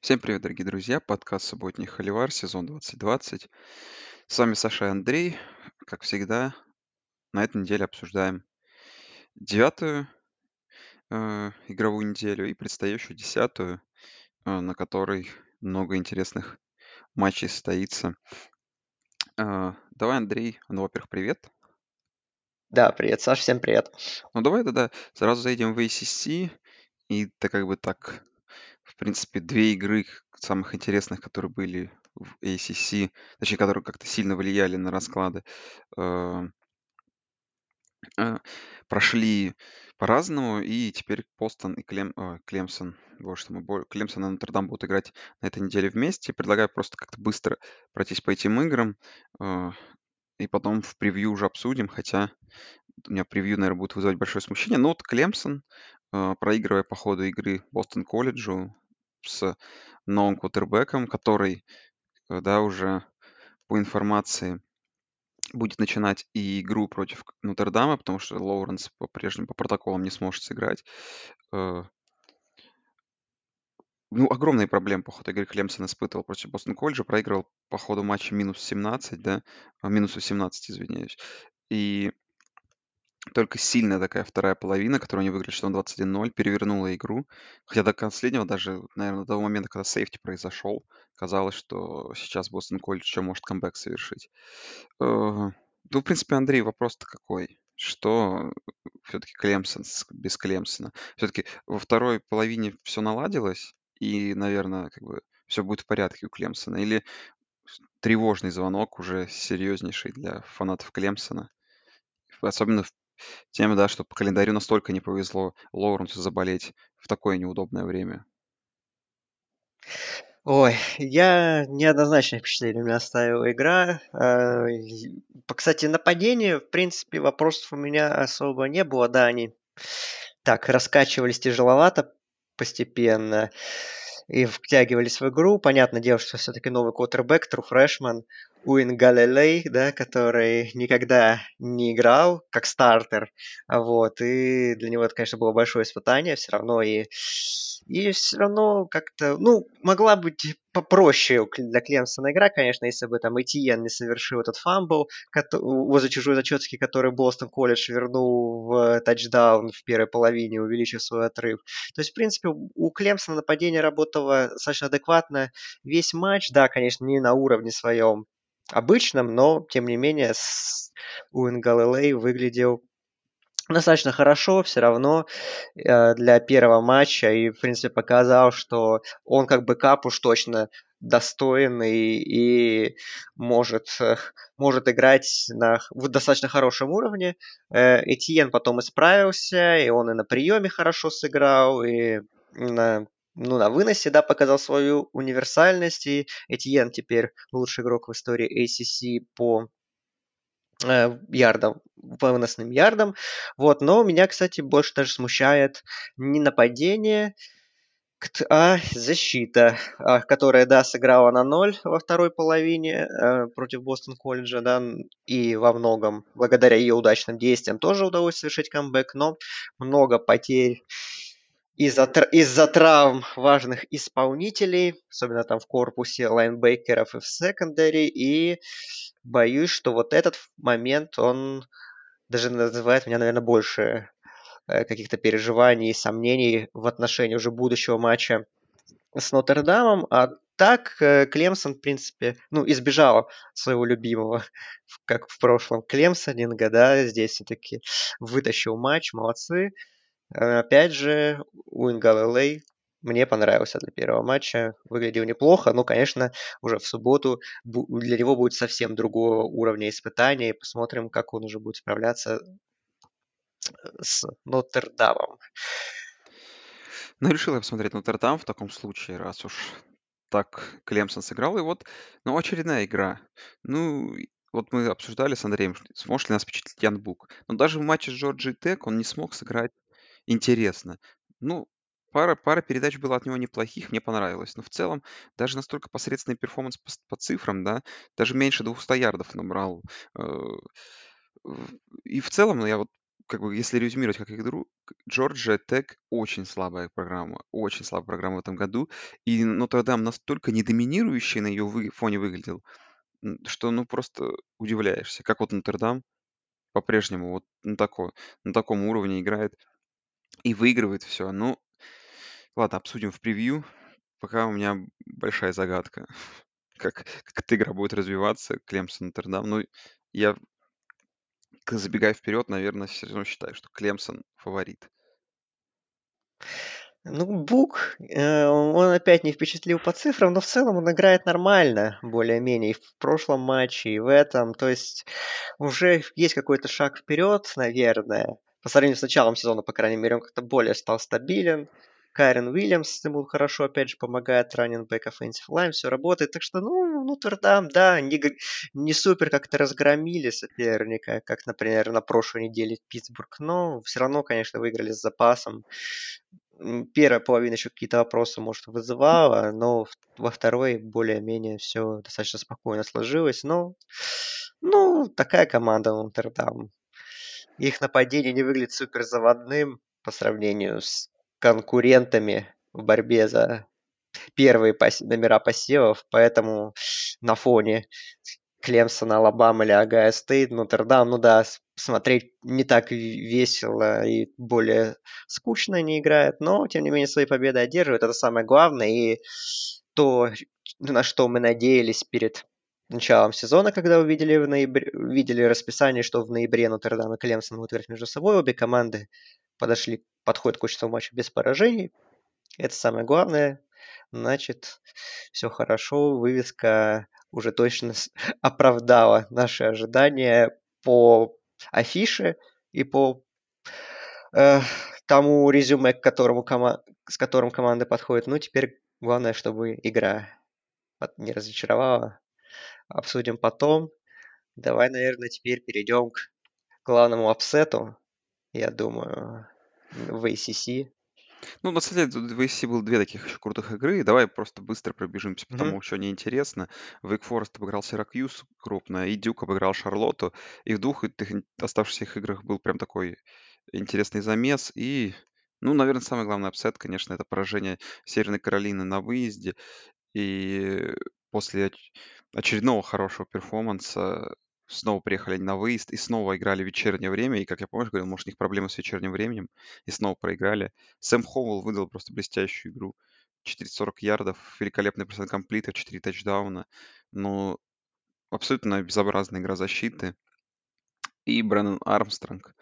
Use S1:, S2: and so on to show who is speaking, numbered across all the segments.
S1: Всем привет, дорогие друзья! Подкаст «Субботний Холивар», сезон 2020. С вами Саша и Андрей. Как всегда, на этой неделе обсуждаем девятую э, игровую неделю и предстоящую десятую, э, на которой много интересных матчей состоится. Э, давай, Андрей, ну, во-первых, привет.
S2: Да, привет, Саш, всем привет.
S1: Ну, давай тогда сразу зайдем в ACC, и это как бы так, принципе, две игры самых интересных, которые были в ACC, точнее, которые как-то сильно влияли на расклады, э, э, прошли по-разному, и теперь Бостон и Клем, э, Клемсон, боже что мы, Клемсон и Нотр-Дам будут играть на этой неделе вместе. Предлагаю просто как-то быстро пройтись по этим играм, э, и потом в превью уже обсудим, хотя у меня превью, наверное, будет вызывать большое смущение. Но вот Клемсон, проигрывая по ходу игры Бостон колледжу с новым квотербеком, который, да, уже по информации будет начинать и игру против Нотр-Дама, потому что Лоуренс по-прежнему по протоколам не сможет сыграть. Э, ну, огромные проблемы по ходу игры Клемсон испытывал против Бостон колледжа, проигрывал по ходу матча минус 17, да, а, минус 18, извиняюсь. И только сильная такая вторая половина, которую они выиграли счетом 21-0, перевернула игру. Хотя до последнего, даже, наверное, до того момента, когда сейфти произошел, казалось, что сейчас Бостон Колледж еще может камбэк совершить. Э, ну, в принципе, Андрей, вопрос-то какой? Что все-таки Клемсон без Клемсона? Все-таки во второй половине все наладилось, и, наверное, как бы все будет в порядке у Клемсона? Или тревожный звонок уже серьезнейший для фанатов Клемсона? Особенно в тем, да, что по календарю настолько не повезло Лоуренсу заболеть в такое неудобное время.
S2: Ой, я неоднозначное впечатление у меня оставила игра. Э, кстати, нападение, в принципе, вопросов у меня особо не было. Да, они так раскачивались тяжеловато постепенно и втягивались в игру. Понятное дело, что все-таки новый квотербек, true freshman, Уиагалелей, да, который никогда не играл как стартер, вот, и для него это, конечно, было большое испытание, все равно и и все равно как-то, ну, могла быть попроще для Клемсона игра, конечно, если бы там Этьен не совершил этот фамбл возле чужой зачетки, который Бостон Колледж вернул в тачдаун в первой половине, увеличив свой отрыв. То есть, в принципе, у Клемсона нападение работало достаточно адекватно весь матч. Да, конечно, не на уровне своем обычном, но, тем не менее, Уин Галилей выглядел достаточно хорошо все равно э, для первого матча и, в принципе, показал, что он как бы кап уж точно достоин и, может, э, может играть на достаточно хорошем уровне. Э, Этьен потом исправился, и он и на приеме хорошо сыграл, и на ну, на выносе, да, показал свою универсальность, и Этьен теперь лучший игрок в истории ACC по э, ярдам, по выносным ярдам. Вот, но меня, кстати, больше даже смущает не нападение, а защита, а, которая, да, сыграла на ноль во второй половине э, против Бостон колледжа, да, и во многом, благодаря ее удачным действиям, тоже удалось совершить камбэк, но много потерь из-за, из-за травм важных исполнителей, особенно там в корпусе лайнбекеров и в секондаре, и боюсь, что вот этот момент, он даже называет меня, наверное, больше э, каких-то переживаний и сомнений в отношении уже будущего матча с Нотр-Дамом, а так э, Клемсон, в принципе, ну, избежал своего любимого, как в прошлом. Клемсонинга, да, здесь все-таки вытащил матч, молодцы. Э, опять же, Уин Галилей мне понравился для первого матча. Выглядел неплохо, но, конечно, уже в субботу для него будет совсем другого уровня испытания. Посмотрим, как он уже будет справляться с Нотр-Дамом.
S1: Ну, решил я посмотреть Нотр-Дам в таком случае, раз уж так Клемсон сыграл. И вот, ну, очередная игра. Ну, вот мы обсуждали с Андреем, сможет ли нас впечатлить Ян Бук. Но даже в матче с Джорджия Тек он не смог сыграть интересно. Ну, пара, пара передач была от него неплохих, мне понравилось. Но в целом, даже настолько посредственный перформанс по, по цифрам, да, даже меньше 200 ярдов набрал. Э, и в целом, ну, я вот как бы, если резюмировать как игру, Джорджия Тек очень слабая программа, очень слабая программа в этом году. И Нотр-Дам настолько недоминирующий на ее вы- фоне выглядел, что, ну, просто удивляешься. Как вот Нотр-Дам по-прежнему вот на, тако, на таком уровне играет и выигрывает все. Ну, ладно, обсудим в превью. Пока у меня большая загадка, как, как эта игра будет развиваться, Клемсон Нотр-Дам. Ну, я забегая вперед, наверное, все равно считаю, что Клемсон фаворит.
S2: Ну, Бук, э, он опять не впечатлил по цифрам, но в целом он играет нормально, более-менее, и в прошлом матче, и в этом. То есть уже есть какой-то шаг вперед, наверное. По сравнению с началом сезона, по крайней мере, он как-то более стал стабилен. Кайрен Уильямс ему хорошо, опять же, помогает, ранен бэк offensive line, все работает. Так что, ну, Нотр-Дам, да, не, не супер как-то разгромили соперника, как, например, на прошлой неделе Питтсбург, но все равно, конечно, выиграли с запасом. Первая половина еще какие-то вопросы, может, вызывала, но во второй более-менее все достаточно спокойно сложилось. Но, ну, такая команда Нотр-Дам. Их нападение не выглядит супер заводным по сравнению с конкурентами в борьбе за первые пос- номера посевов, поэтому на фоне Клемсона, Алабама или Агая Стейт, Нотр-Дам, ну да, смотреть не так весело и более скучно они играют, но, тем не менее, свои победы одерживают, это самое главное, и то, на что мы надеялись перед началом сезона, когда увидели, в ноябре, видели расписание, что в ноябре Нотр-Дам и Клемсон будут играть между собой, обе команды подошли, подходят к очередному матчу без поражений, это самое главное, значит, все хорошо, вывеска уже точно оправдала наши ожидания по афише и по э, тому резюме, к которому кома- с которым команда подходит. Ну, теперь главное, чтобы игра не разочаровала. Обсудим потом. Давай, наверное, теперь перейдем к главному апсету, я думаю, в ACC.
S1: Ну, на самом деле, в ACC было две таких еще крутых игры. Давай просто быстро пробежимся, потому
S2: Мгм.
S1: что неинтересно. Вейк Форест обыграл Сиракьюз крупно, и Дюк обыграл Шарлотту. И в двух этих оставшихся их играх был прям такой интересный замес. И, ну, наверное, самый главный upset, конечно, это поражение Северной Каролины на выезде. И после очередного хорошего перформанса снова приехали на выезд и снова играли в вечернее время. И, как я помню, говорил, может, у них проблемы с вечерним временем. И снова проиграли. Сэм Хоуэлл выдал просто блестящую игру. 440 ярдов, великолепный процент комплита, 4 тачдауна. Но абсолютно безобразная игра защиты. И Брэндон Армстронг,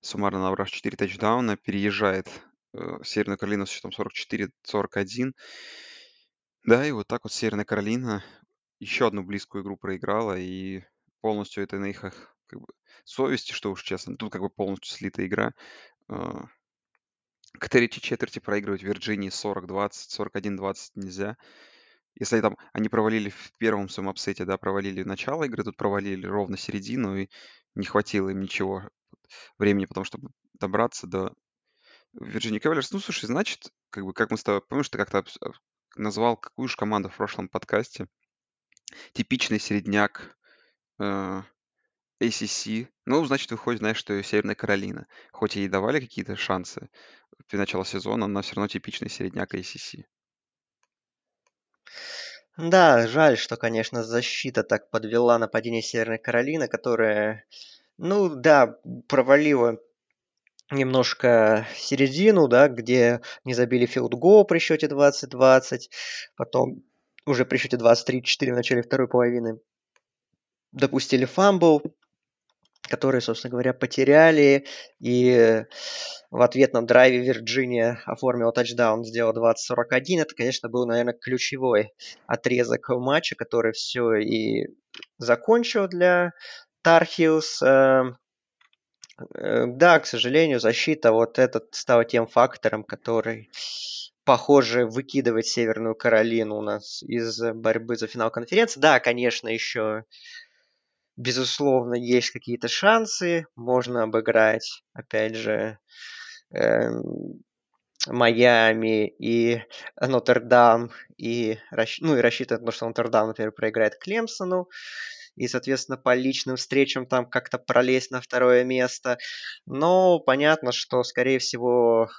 S1: суммарно набрав 4 тачдауна, переезжает э, Северную Каролину с счетом 44-41. Да, и вот так вот Северная Каролина еще одну близкую игру проиграла, и полностью это на их ах, как бы, совести, что уж честно. Тут как бы полностью слита игра. А, К третьей четверти проигрывать Вирджинии 40-20, 41-20 нельзя. Если там они провалили в первом своем апсете, да, провалили начало игры, тут провалили ровно середину, и не хватило им ничего времени, потому чтобы добраться до Virginia Cavaliers. Ну, слушай, значит, как бы, как мы с тобой, помнишь, ты как-то об- назвал какую же команду в прошлом подкасте? Типичный середняк э, ACC. Ну, значит, выходит, знаешь, что и Северная Каролина. Хоть ей давали какие-то шансы при начале сезона, но все равно типичный середняк ACC.
S2: Да, жаль, что, конечно, защита так подвела нападение Северной Каролины, которая, ну да, провалила немножко середину, да, где не забили филд-гол при счете 20-20, потом уже при счете 23-4 в начале второй половины допустили фамбл, который, собственно говоря, потеряли, и в ответ на драйве Вирджиния оформила тачдаун, сделала 20-41. Это, конечно, был, наверное, ключевой отрезок матча, который все и закончил для Tar Heels. Эм, э, Да, к сожалению, защита вот этот стал тем фактором, который, похоже, выкидывает Северную Каролину у нас из борьбы за финал конференции. Да, конечно, еще безусловно, есть какие-то шансы, можно обыграть, опять же, эм, Майами и Нотр-Дам, и, ну, и рассчитывать на то, что Нотр-Дам, например, проиграет Клемсону. и, соответственно, по личным встречам там как-то пролезть на второе место. Но понятно, что, скорее всего,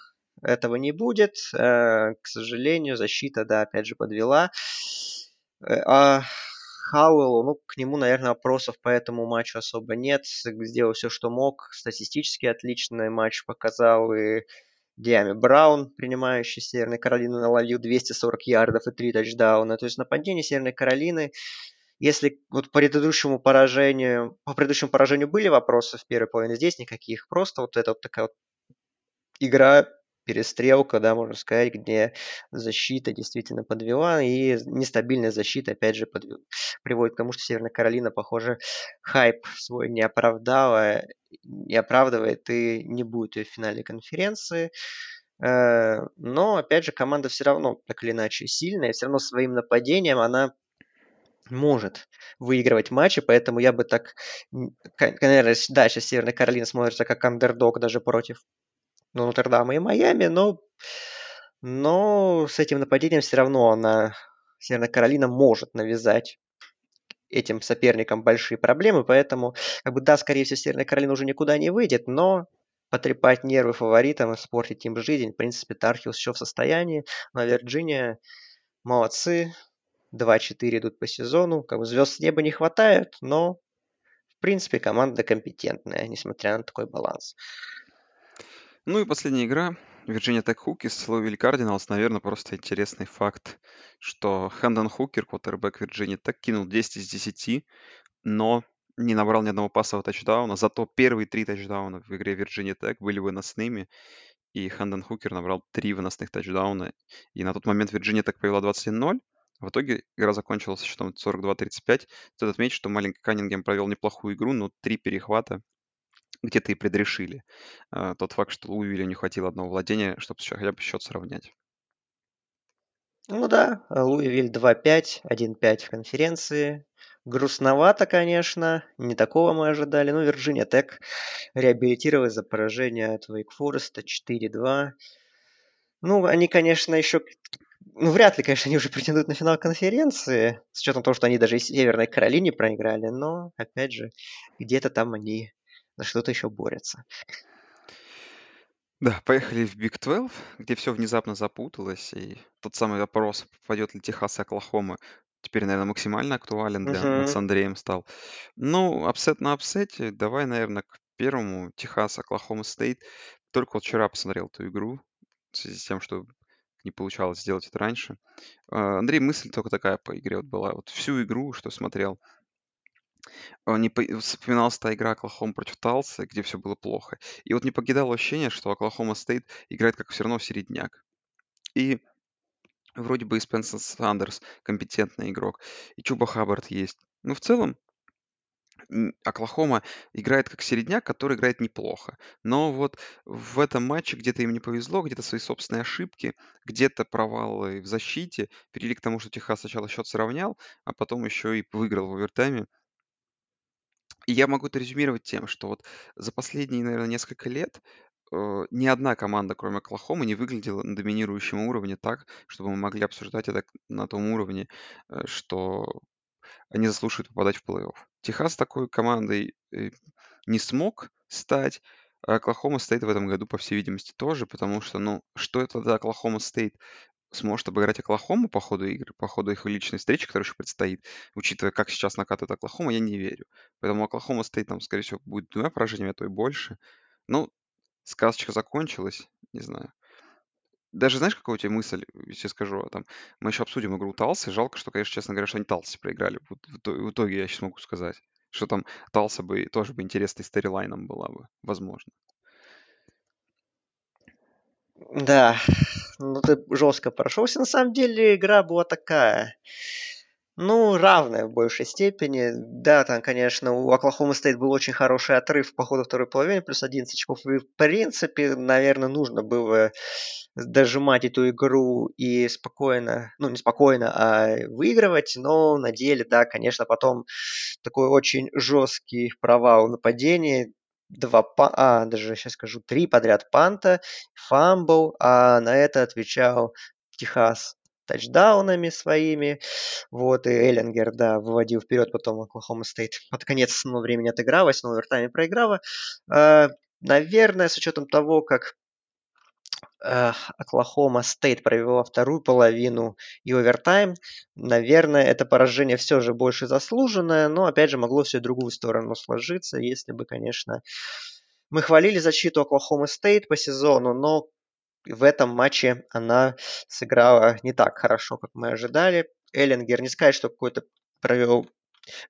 S2: этого не будет. Э, к сожалению, защита, да, опять же, подвела. Э, а Хауэллу, ну, к нему, наверное, вопросов по этому матчу особо нет. Сделал все, что мог. Статистически отличный матч показал. И Диами Браун, принимающий Северной Каролины, наловил 240 ярдов и 3 тачдауна. То есть нападение Северной Каролины если вот по предыдущему поражению, по предыдущему поражению были вопросы в первой половине, здесь никаких. Просто вот эта вот такая вот игра перестрелка, да, можно сказать, где защита действительно подвела, и нестабильная защита, опять же, подв... приводит к тому, что Северная Каролина, похоже, хайп свой не оправдала, не оправдывает и не будет ее в финале конференции. Э, но, опять же, команда все равно, так или иначе, сильная, все равно своим нападением она может выигрывать матчи, поэтому я бы так, наверное, да, сейчас Северная Каролина смотрится как андердог даже против ну, Нотр-Дама и Майами, но, но с этим нападением все равно она, Северная Каролина может навязать этим соперникам большие проблемы, поэтому, как бы, да, скорее всего, Северная Каролина уже никуда не выйдет, но потрепать нервы фаворитам, испортить им жизнь, в принципе, Тархиус еще в состоянии, но Вирджиния молодцы, 2-4 идут по сезону, как бы звезд с неба не хватает, но, в принципе, команда компетентная, несмотря на такой баланс.
S1: Ну и последняя игра. Virginia Tech Hokies, Louisville Cardinals. Наверное, просто интересный факт, что Хэндон Хукер, квотербек Virginia Tech, кинул 10 из 10, но не набрал ни одного пассового тачдауна. Зато первые три тачдауна в игре Virginia Tech были выносными. И Хэндон Хукер набрал три выносных тачдауна. И на тот момент Virginia Tech повела 21-0. В итоге игра закончилась счетом 42-35. Стоит отметить, что маленький Каннингем провел неплохую игру, но три перехвата где-то и предрешили э, тот факт, что Луивилю не хватило одного владения, чтобы хотя бы счет сравнять.
S2: Ну да, Луивиль 2-5, 1-5 в конференции. Грустновато, конечно, не такого мы ожидали. Ну, Вирджиния Тек реабилитировалась за поражение от Вейк Фореста 4-2. Ну, они, конечно, еще... Ну, вряд ли, конечно, они уже претендуют на финал конференции, с учетом того, что они даже и Северной Каролине проиграли, но, опять же, где-то там они за что-то еще борются.
S1: Да, поехали в Big 12, где все внезапно запуталось, и тот самый вопрос, попадет ли Техас и Оклахома, теперь, наверное, максимально актуален для нас с Андреем стал. Ну, апсет на апсете, давай, наверное, к первому, Техас, Оклахома Стейт. Только вот вчера посмотрел эту игру, в связи с тем, что не получалось сделать это раньше. А, Андрей, мысль только такая по игре вот была. Вот всю игру, что смотрел, а, не по вспоминалась та игра Оклахома против Талса, где все было плохо. И вот не покидало ощущение, что Оклахома Стейт играет как все равно середняк. И вроде бы и Спенсер Сандерс компетентный игрок, и Чуба Хаббард есть. Но в целом Оклахома играет как середняк, который играет неплохо. Но вот в этом матче где-то им не повезло, где-то свои собственные ошибки, где-то провалы в защите привели к тому, что Техас сначала счет сравнял, а потом еще и выиграл в овертайме. Я могу это резюмировать тем, что вот за последние, наверное, несколько лет э, ни одна команда, кроме Оклахомы, не выглядела на доминирующем уровне так, чтобы мы могли обсуждать это на том уровне, э, что они заслуживают попадать в плей-офф. Техас такой командой э, не смог стать, а Оклахома Стейт в этом году, по всей видимости, тоже, потому что, ну, что это за Оклахома Стейт сможет обыграть Оклахому по ходу игры, по ходу их личной встречи, которая еще предстоит, учитывая, как сейчас накатывает Оклахома, я не верю. Поэтому Оклахома Стейт там, скорее всего, будет двумя поражениями, а то и больше. Ну, сказочка закончилась, не знаю. Даже знаешь, какая у тебя мысль, если скажу, а там, мы еще обсудим игру Талсы. Жалко, что, конечно, честно говоря, что они Талсы проиграли. В итоге я сейчас могу сказать, что там Талса бы тоже бы интересной сторилайном была бы, возможно.
S2: Да, ну ты жестко прошелся. На самом деле игра была такая. Ну, равная в большей степени. Да, там, конечно, у Оклахома Стейт был очень хороший отрыв по ходу второй половины, плюс 11 очков. И, в принципе, наверное, нужно было дожимать эту игру и спокойно, ну, не спокойно, а выигрывать. Но на деле, да, конечно, потом такой очень жесткий провал нападения два, а, даже сейчас скажу, три подряд панта, фамбл, а на это отвечал Техас тачдаунами своими. Вот, и Эллингер, да, выводил вперед потом Оклахома Стейт. Под конец основного времени отыгралась, но овертайме проиграла. Э, наверное, с учетом того, как Оклахома Стейт провела вторую половину и овертайм. Наверное, это поражение все же больше заслуженное, но, опять же, могло все в другую сторону сложиться, если бы, конечно... Мы хвалили защиту Оклахома Стейт по сезону, но в этом матче она сыграла не так хорошо, как мы ожидали. Эллингер не сказать, что какой-то провел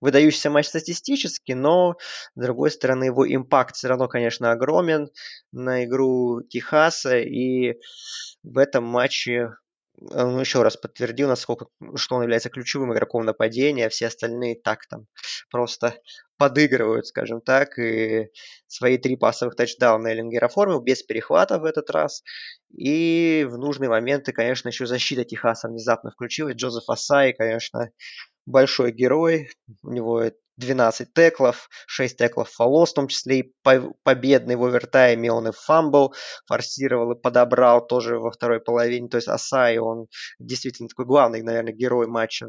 S2: выдающийся матч статистически, но, с другой стороны, его импакт все равно, конечно, огромен на игру Техаса, и в этом матче он еще раз подтвердил, насколько, что он является ключевым игроком нападения, а все остальные так там просто подыгрывают, скажем так, и свои три пасовых тачдауна Эллингер оформил без перехвата в этот раз. И в нужные моменты, конечно, еще защита Техаса внезапно включилась. Джозеф Асай, конечно, большой герой. У него 12 теклов, 6 теклов for loss, в том числе и победный в овертайме он и фамбл форсировал и подобрал тоже во второй половине. То есть Оссай, он действительно такой главный, наверное, герой матча.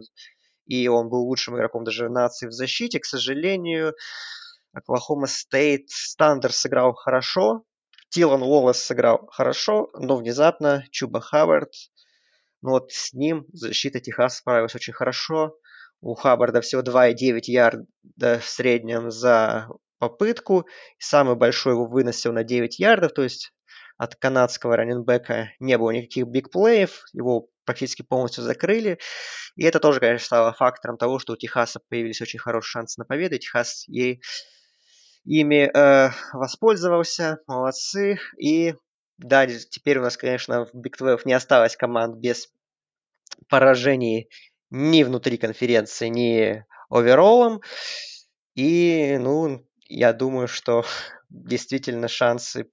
S2: И он был лучшим игроком даже нации в защите. К сожалению, Оклахома Стейт Сандерс сыграл хорошо, Тайлан Уоллес сыграл хорошо, но внезапно Чуба Хаббард, ну вот с ним защита Техаса справилась очень хорошо. У Хаббарда всего 2,9 ярда в среднем за попытку. Самый большой его выносил на 9 ярдов, то есть от канадского раненбека не было никаких бигплеев, его практически полностью закрыли. И это тоже, конечно, стало фактором того, что у Техаса появились очень хорошие шансы на победу. Техас ей ими э, воспользовался, молодцы. И да, теперь у нас, конечно, в Big 12 не осталось команд без поражений ни внутри конференции, ни оверолом. И, ну, я думаю, что действительно шансы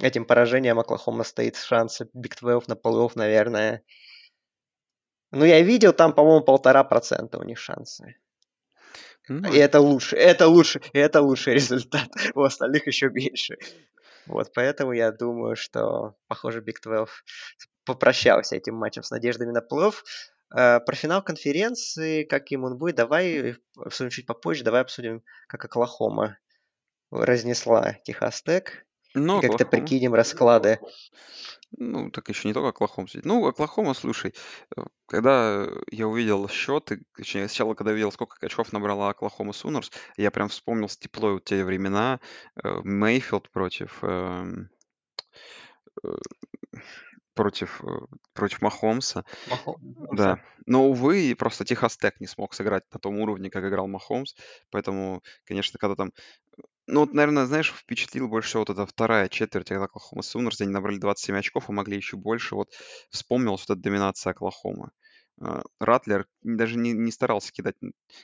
S2: этим поражением Оклахома стоит шансы Big 12 на плей наверное. Ну, я видел, там, по-моему, полтора процента у них шансы. Ну, и это лучше, это лучше, это лучший результат. У остальных еще меньше. Вот, поэтому я думаю, что, похоже, Big 12 попрощался этим матчем с надеждами на плей про финал конференции, как им он будет, давай обсудим чуть попозже, давай обсудим, как Оклахома разнесла Техас Тек. Ну, и как-то прикинем расклады.
S1: Ну, так еще не только Оклахома. Ну, Оклахома, слушай, э, когда я увидел счеты, точнее, сначала, когда увидел, сколько очков набрала Оклахома Сунерс, я прям вспомнил с теплой вот те времена э, Мейфилд против эм, против, э, против Махомса.
S2: Махо-
S1: Да. Но, увы, просто Техас Тек не смог сыграть на том уровне, как играл Махомс. Поэтому, конечно, когда там... Ну, вот, наверное, знаешь, впечатлил больше всего вот эта вторая четверть, когда Оклахома Сунерс, они набрали 27 очков, а могли еще больше. Вот вспомнилась вот эта доминация Оклахомы. А, Ратлер даже не, не старался кидать,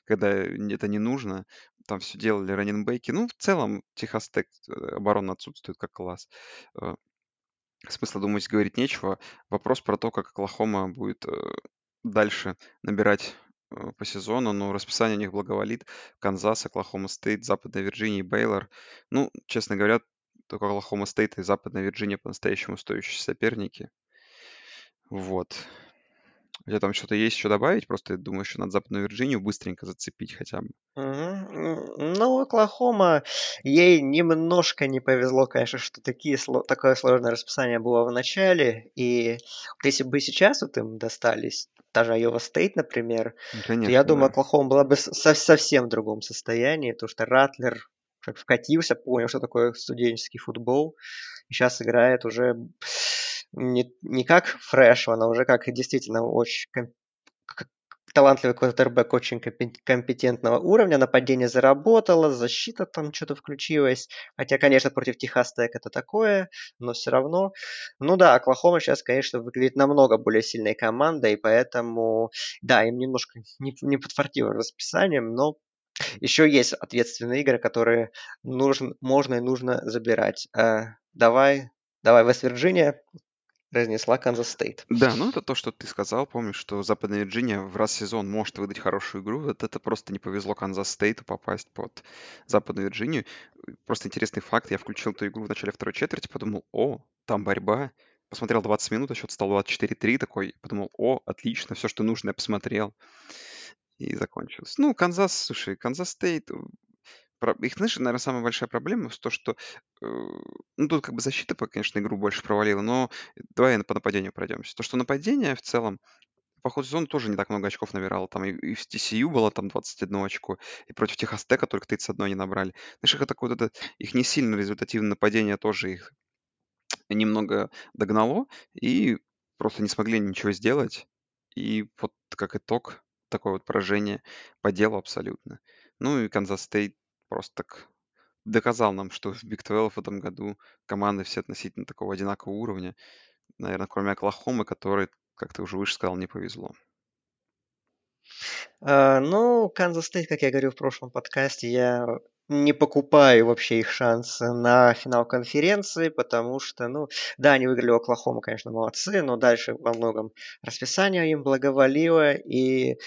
S1: когда это не нужно. Там все делали раннинбеки. Ну, в целом, Техас Тек э, оборона отсутствует как класс. А, Смысла, думать, говорить нечего. Вопрос про то, как Оклахома будет э, дальше набирать э, по сезону. Ну, расписание у них благоволит. Канзас, Оклахома Стейт, Западная Вирджиния и Бейлор. Ну, честно говоря, только Оклахома Стейт и Западная Вирджиния по-настоящему стоящие соперники. Вот. У тебя там что-то есть еще добавить? Просто я думаю, еще надо Западную Вирджинию быстренько зацепить хотя бы.
S2: Ну, Оклахома, ей немножко не повезло, конечно, что такие, такое сложное расписание было в начале. И если бы сейчас вот им достались, даже Айова Стейт, например, Конечно, то я думаю, да. Оклахома была бы со- совсем в другом состоянии, потому что Ратлер вкатился, понял, что такое студенческий футбол, и сейчас играет уже не, не как фрешман, а уже как действительно очень талантливый квотербек очень компетентного уровня, нападение заработало, защита там что-то включилась, хотя, конечно, против Техас это такое, но все равно. Ну да, Оклахома сейчас, конечно, выглядит намного более сильной командой, поэтому, да, им немножко не, не подфартило расписанием, но еще есть ответственные игры, которые нужно, можно и нужно забирать. Э, давай, давай, Вест-Вирджиния, разнесла Канзас Стейт.
S1: Да, ну это то, что ты сказал. Помнишь, что Западная Вирджиния в раз сезон может выдать хорошую игру. Вот это просто не повезло Канзас Стейту попасть под Западную Вирджинию. Просто интересный факт. Я включил эту игру в начале второй четверти, подумал, о, там борьба. посмотрел 20 минут, а счет стал 24-3, такой, подумал, о, отлично, все, что нужно, я посмотрел. И закончилось. Ну, Канзас, слушай, Канзас Стейт, про- их, знаешь, наверное, самая большая проблема в том, что, э, ну, тут как бы защита, по- конечно, игру больше провалила, но давай по нападению пройдемся. То, что нападение в целом по ходу сезона тоже не так много очков набирало. Там и, в TCU было там 21 очко, и против Техас Тека только 31 не набрали. Знаешь, их это вот это, их не сильно результативное нападение тоже их немного догнало, и просто не смогли ничего сделать. И вот как итог, такое вот поражение по делу абсолютно. Ну и Канзас Стейт просто так доказал нам, что в Big 12 в этом году команды все относительно такого одинакового уровня. Наверное, кроме Оклахомы, который, как ты уже выше сказал, не повезло.
S2: А, ну, Канзас Стейт, как я говорил в прошлом подкасте, я не покупаю вообще их шансы на финал конференции, потому что, ну, да, они выиграли Оклахому, конечно, молодцы, но дальше во многом расписание им благоволило, и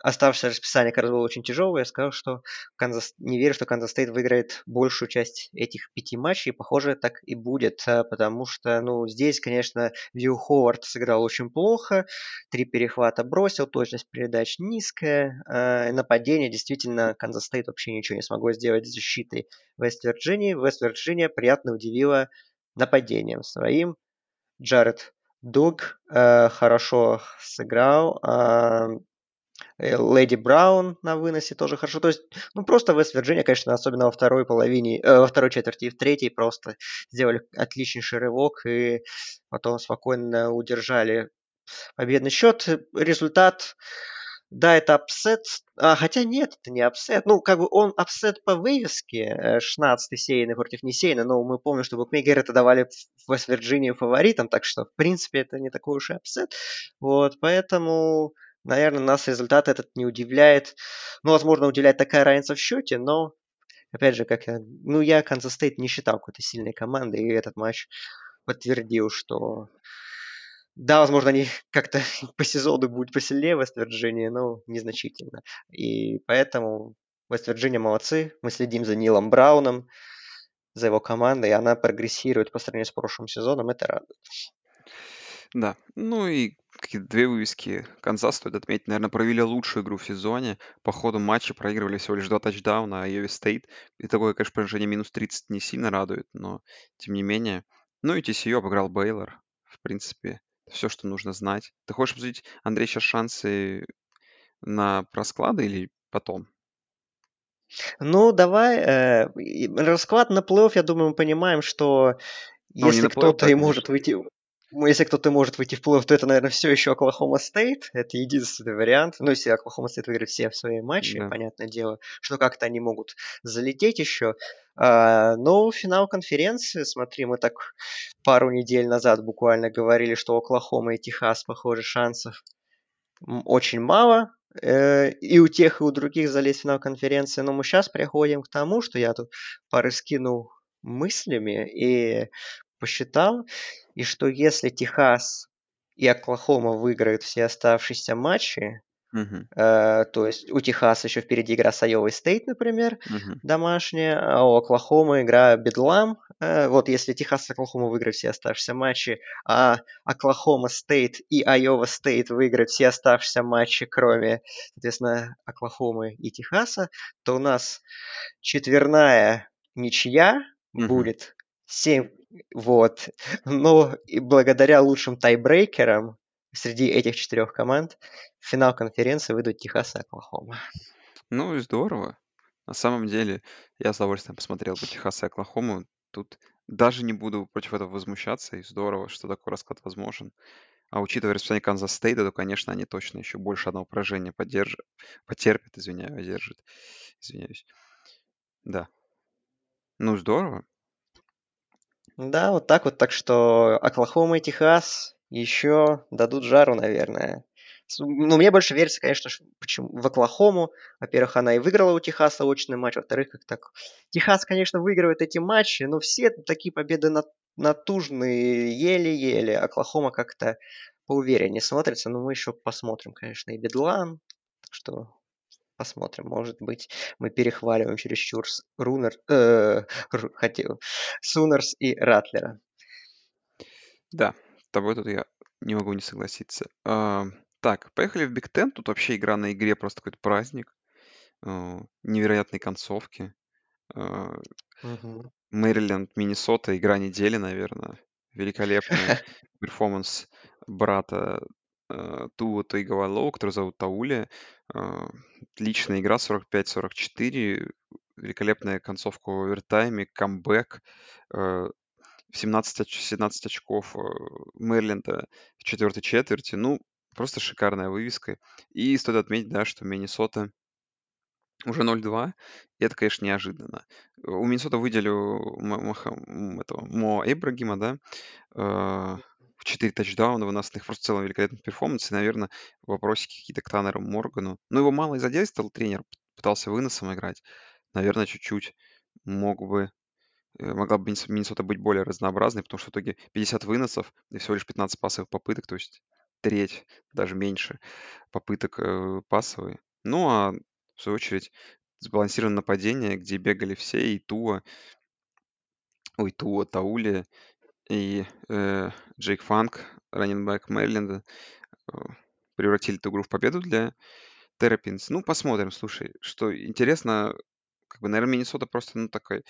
S2: оставшееся расписание как раз было очень тяжелое. Я сказал, что Канзас... не верю, что Канзас Стейт выиграет большую часть этих пяти матчей. Похоже, так и будет, а, потому что, ну, здесь, конечно, Уилл Ховард сыграл очень плохо. Три перехвата бросил, точность передач низкая. А, нападение действительно Канзас Стейт вообще ничего не смогло сделать с защитой Вест-Вирджинии. Вест-Вирджиния приятно удивила нападением своим. Джаррет Доуг э, хорошо сыграл. Э, Ледди Браун на выносе тоже хорошо. То есть, ну, просто Вест-Вирджиния, конечно, особенно во второй половине, э, во второй четверти и в третьей просто сделали отличнейший рывок и потом спокойно удержали победный счет. Результат, да, это апсет, а, хотя нет, это не upset. Ну, как бы он upset по вывеске, 16-й сеяный против несеяного, но мы помним, что букмекеры это давали в Вест-Вирджинию фаворитом, так что, в принципе, это не такой уж и upset. Вот, поэтому Наверное, нас результат этот не удивляет. Ну, возможно, удивляет такая разница в счете, но, опять же, как я... Ну, я Канзас Стейт не считал какой-то сильной командой, и этот матч подтвердил, что... Да, возможно, они как-то по сезону будут посильнее Вест-Вирджиния, но незначительно. И поэтому Вест-Вирджиния молодцы. Мы следим за Нилом Брауном, за его командой, и она прогрессирует по сравнению с прошлым сезоном. Это радует.
S1: Да, ну и какие-то две вывески. Канзас, стоит отметить, наверное, провели лучшую игру в сезоне. По ходу матча проигрывали всего лишь два тачдауна, Айове Стейт. И такое, конечно, поражение минус 30 не сильно радует, но тем не менее. Ну и TCU обыграл Бейлор. В принципе, все, что нужно знать. Ты хочешь обсудить, Андрей, сейчас шансы про расклады или потом?
S2: Ну, давай. Э, расклад на плей-офф, я думаю, мы понимаем, что ну, если кто-то и может выйти если кто-то может выйти в плей-офф, то это, наверное, все еще Оклахома Стейт. Это единственный вариант. Ну, если Оклахома Стейт выиграет все свои матчи, да. понятное дело, что как-то они могут залететь еще. А, но финал конференции, смотри, мы так пару недель назад буквально говорили, что Оклахома и Техас, похоже, шансов очень мало. Э, и у тех, и у других залезть в финал конференции. Но мы сейчас приходим к тому, что я тут порыскинул мыслями и посчитал, и что если Техас и Оклахома выиграют все оставшиеся матчи,
S1: Мгм.
S2: э, то есть у Техаса еще впереди игра с Айовой Стейт, например,
S1: Мгм.
S2: домашняя, а у Оклахомы игра Бедлам. Э, вот если Техас и Оклахома выиграют все оставшиеся матчи, а Оклахома Стейт и Айова Стейт выиграют все оставшиеся матчи, кроме, соответственно, Оклахомы и Техаса, то у нас четверная ничья
S1: Мгм.
S2: будет 7 вот. Но и благодаря лучшим тайбрейкерам среди этих четырех команд в финал конференции выйдут Техас и Оклахома.
S1: Ну и здорово. На самом деле, я с удовольствием посмотрел бы Техас и Оклахому. Тут даже не буду против этого возмущаться, и здорово, что такой расклад возможен. А учитывая расписание Канзас Стейта, то, конечно, они точно еще больше одного поражения поддержат, потерпят, извиняюсь, держат. Извиняюсь. Да. Ну, здорово.
S2: Да, вот так вот. Так что Оклахома и Техас еще дадут жару, наверное. Ну, мне больше верится, конечно, почему в Оклахому. Во-первых, она и выиграла у Техаса очный матч. Во-вторых, как так... Техас, конечно, выигрывает эти матчи, но все такие победы натужные, еле-еле. Оклахома как-то поувереннее смотрится. Но мы еще посмотрим, конечно, и Бедлан. Так что Посмотрим, может быть, мы перехваливаем чересчур Рунер, э, хотел, Сунерс и Ратлера.
S1: Да, с тобой тут я не могу не согласиться. А, так, поехали в Биг Ten. Тут вообще игра на игре просто какой-то праздник. А, невероятные концовки. А. Мэриленд, Миннесота, игра недели, наверное. Великолепный перформанс брата э, Туа Таиговалоу, который зовут Таули. А, Отличная игра, 45-44. Великолепная концовка в овертайме, камбэк. Э, 17, оч- 17 очков э, в четвертой четверти. Ну, просто шикарная вывеска. И стоит отметить, да, что Миннесота уже 0-2, и это, конечно, неожиданно. Э, У Миннесоты выделю М- Маха- м, этого, Мо Эбрагима, да, э, 4 тачдауна выносных, просто в целом великолепный перформанс, и, наверное, вопросики какие-то к Таннеру Моргану. Ну, его мало и задействовал тренер, пытался выносом играть. Наверное, чуть-чуть мог бы, э, могла бы Миннес- Миннесота быть более разнообразной, потому что в итоге 50 выносов и всего лишь 15 пасовых попыток, то есть треть, даже меньше попыток э, пасовые. Ну, а в свою очередь сбалансированное нападение, где бегали все, и Туа, ой, Туа, Таули, и э, Джейк Фанк, раненбэк Мэриленда, э, превратили эту игру в победу для Террапинс. Ну, посмотрим, слушай, что интересно, как бы, наверное, Миннесота просто, ну, такой,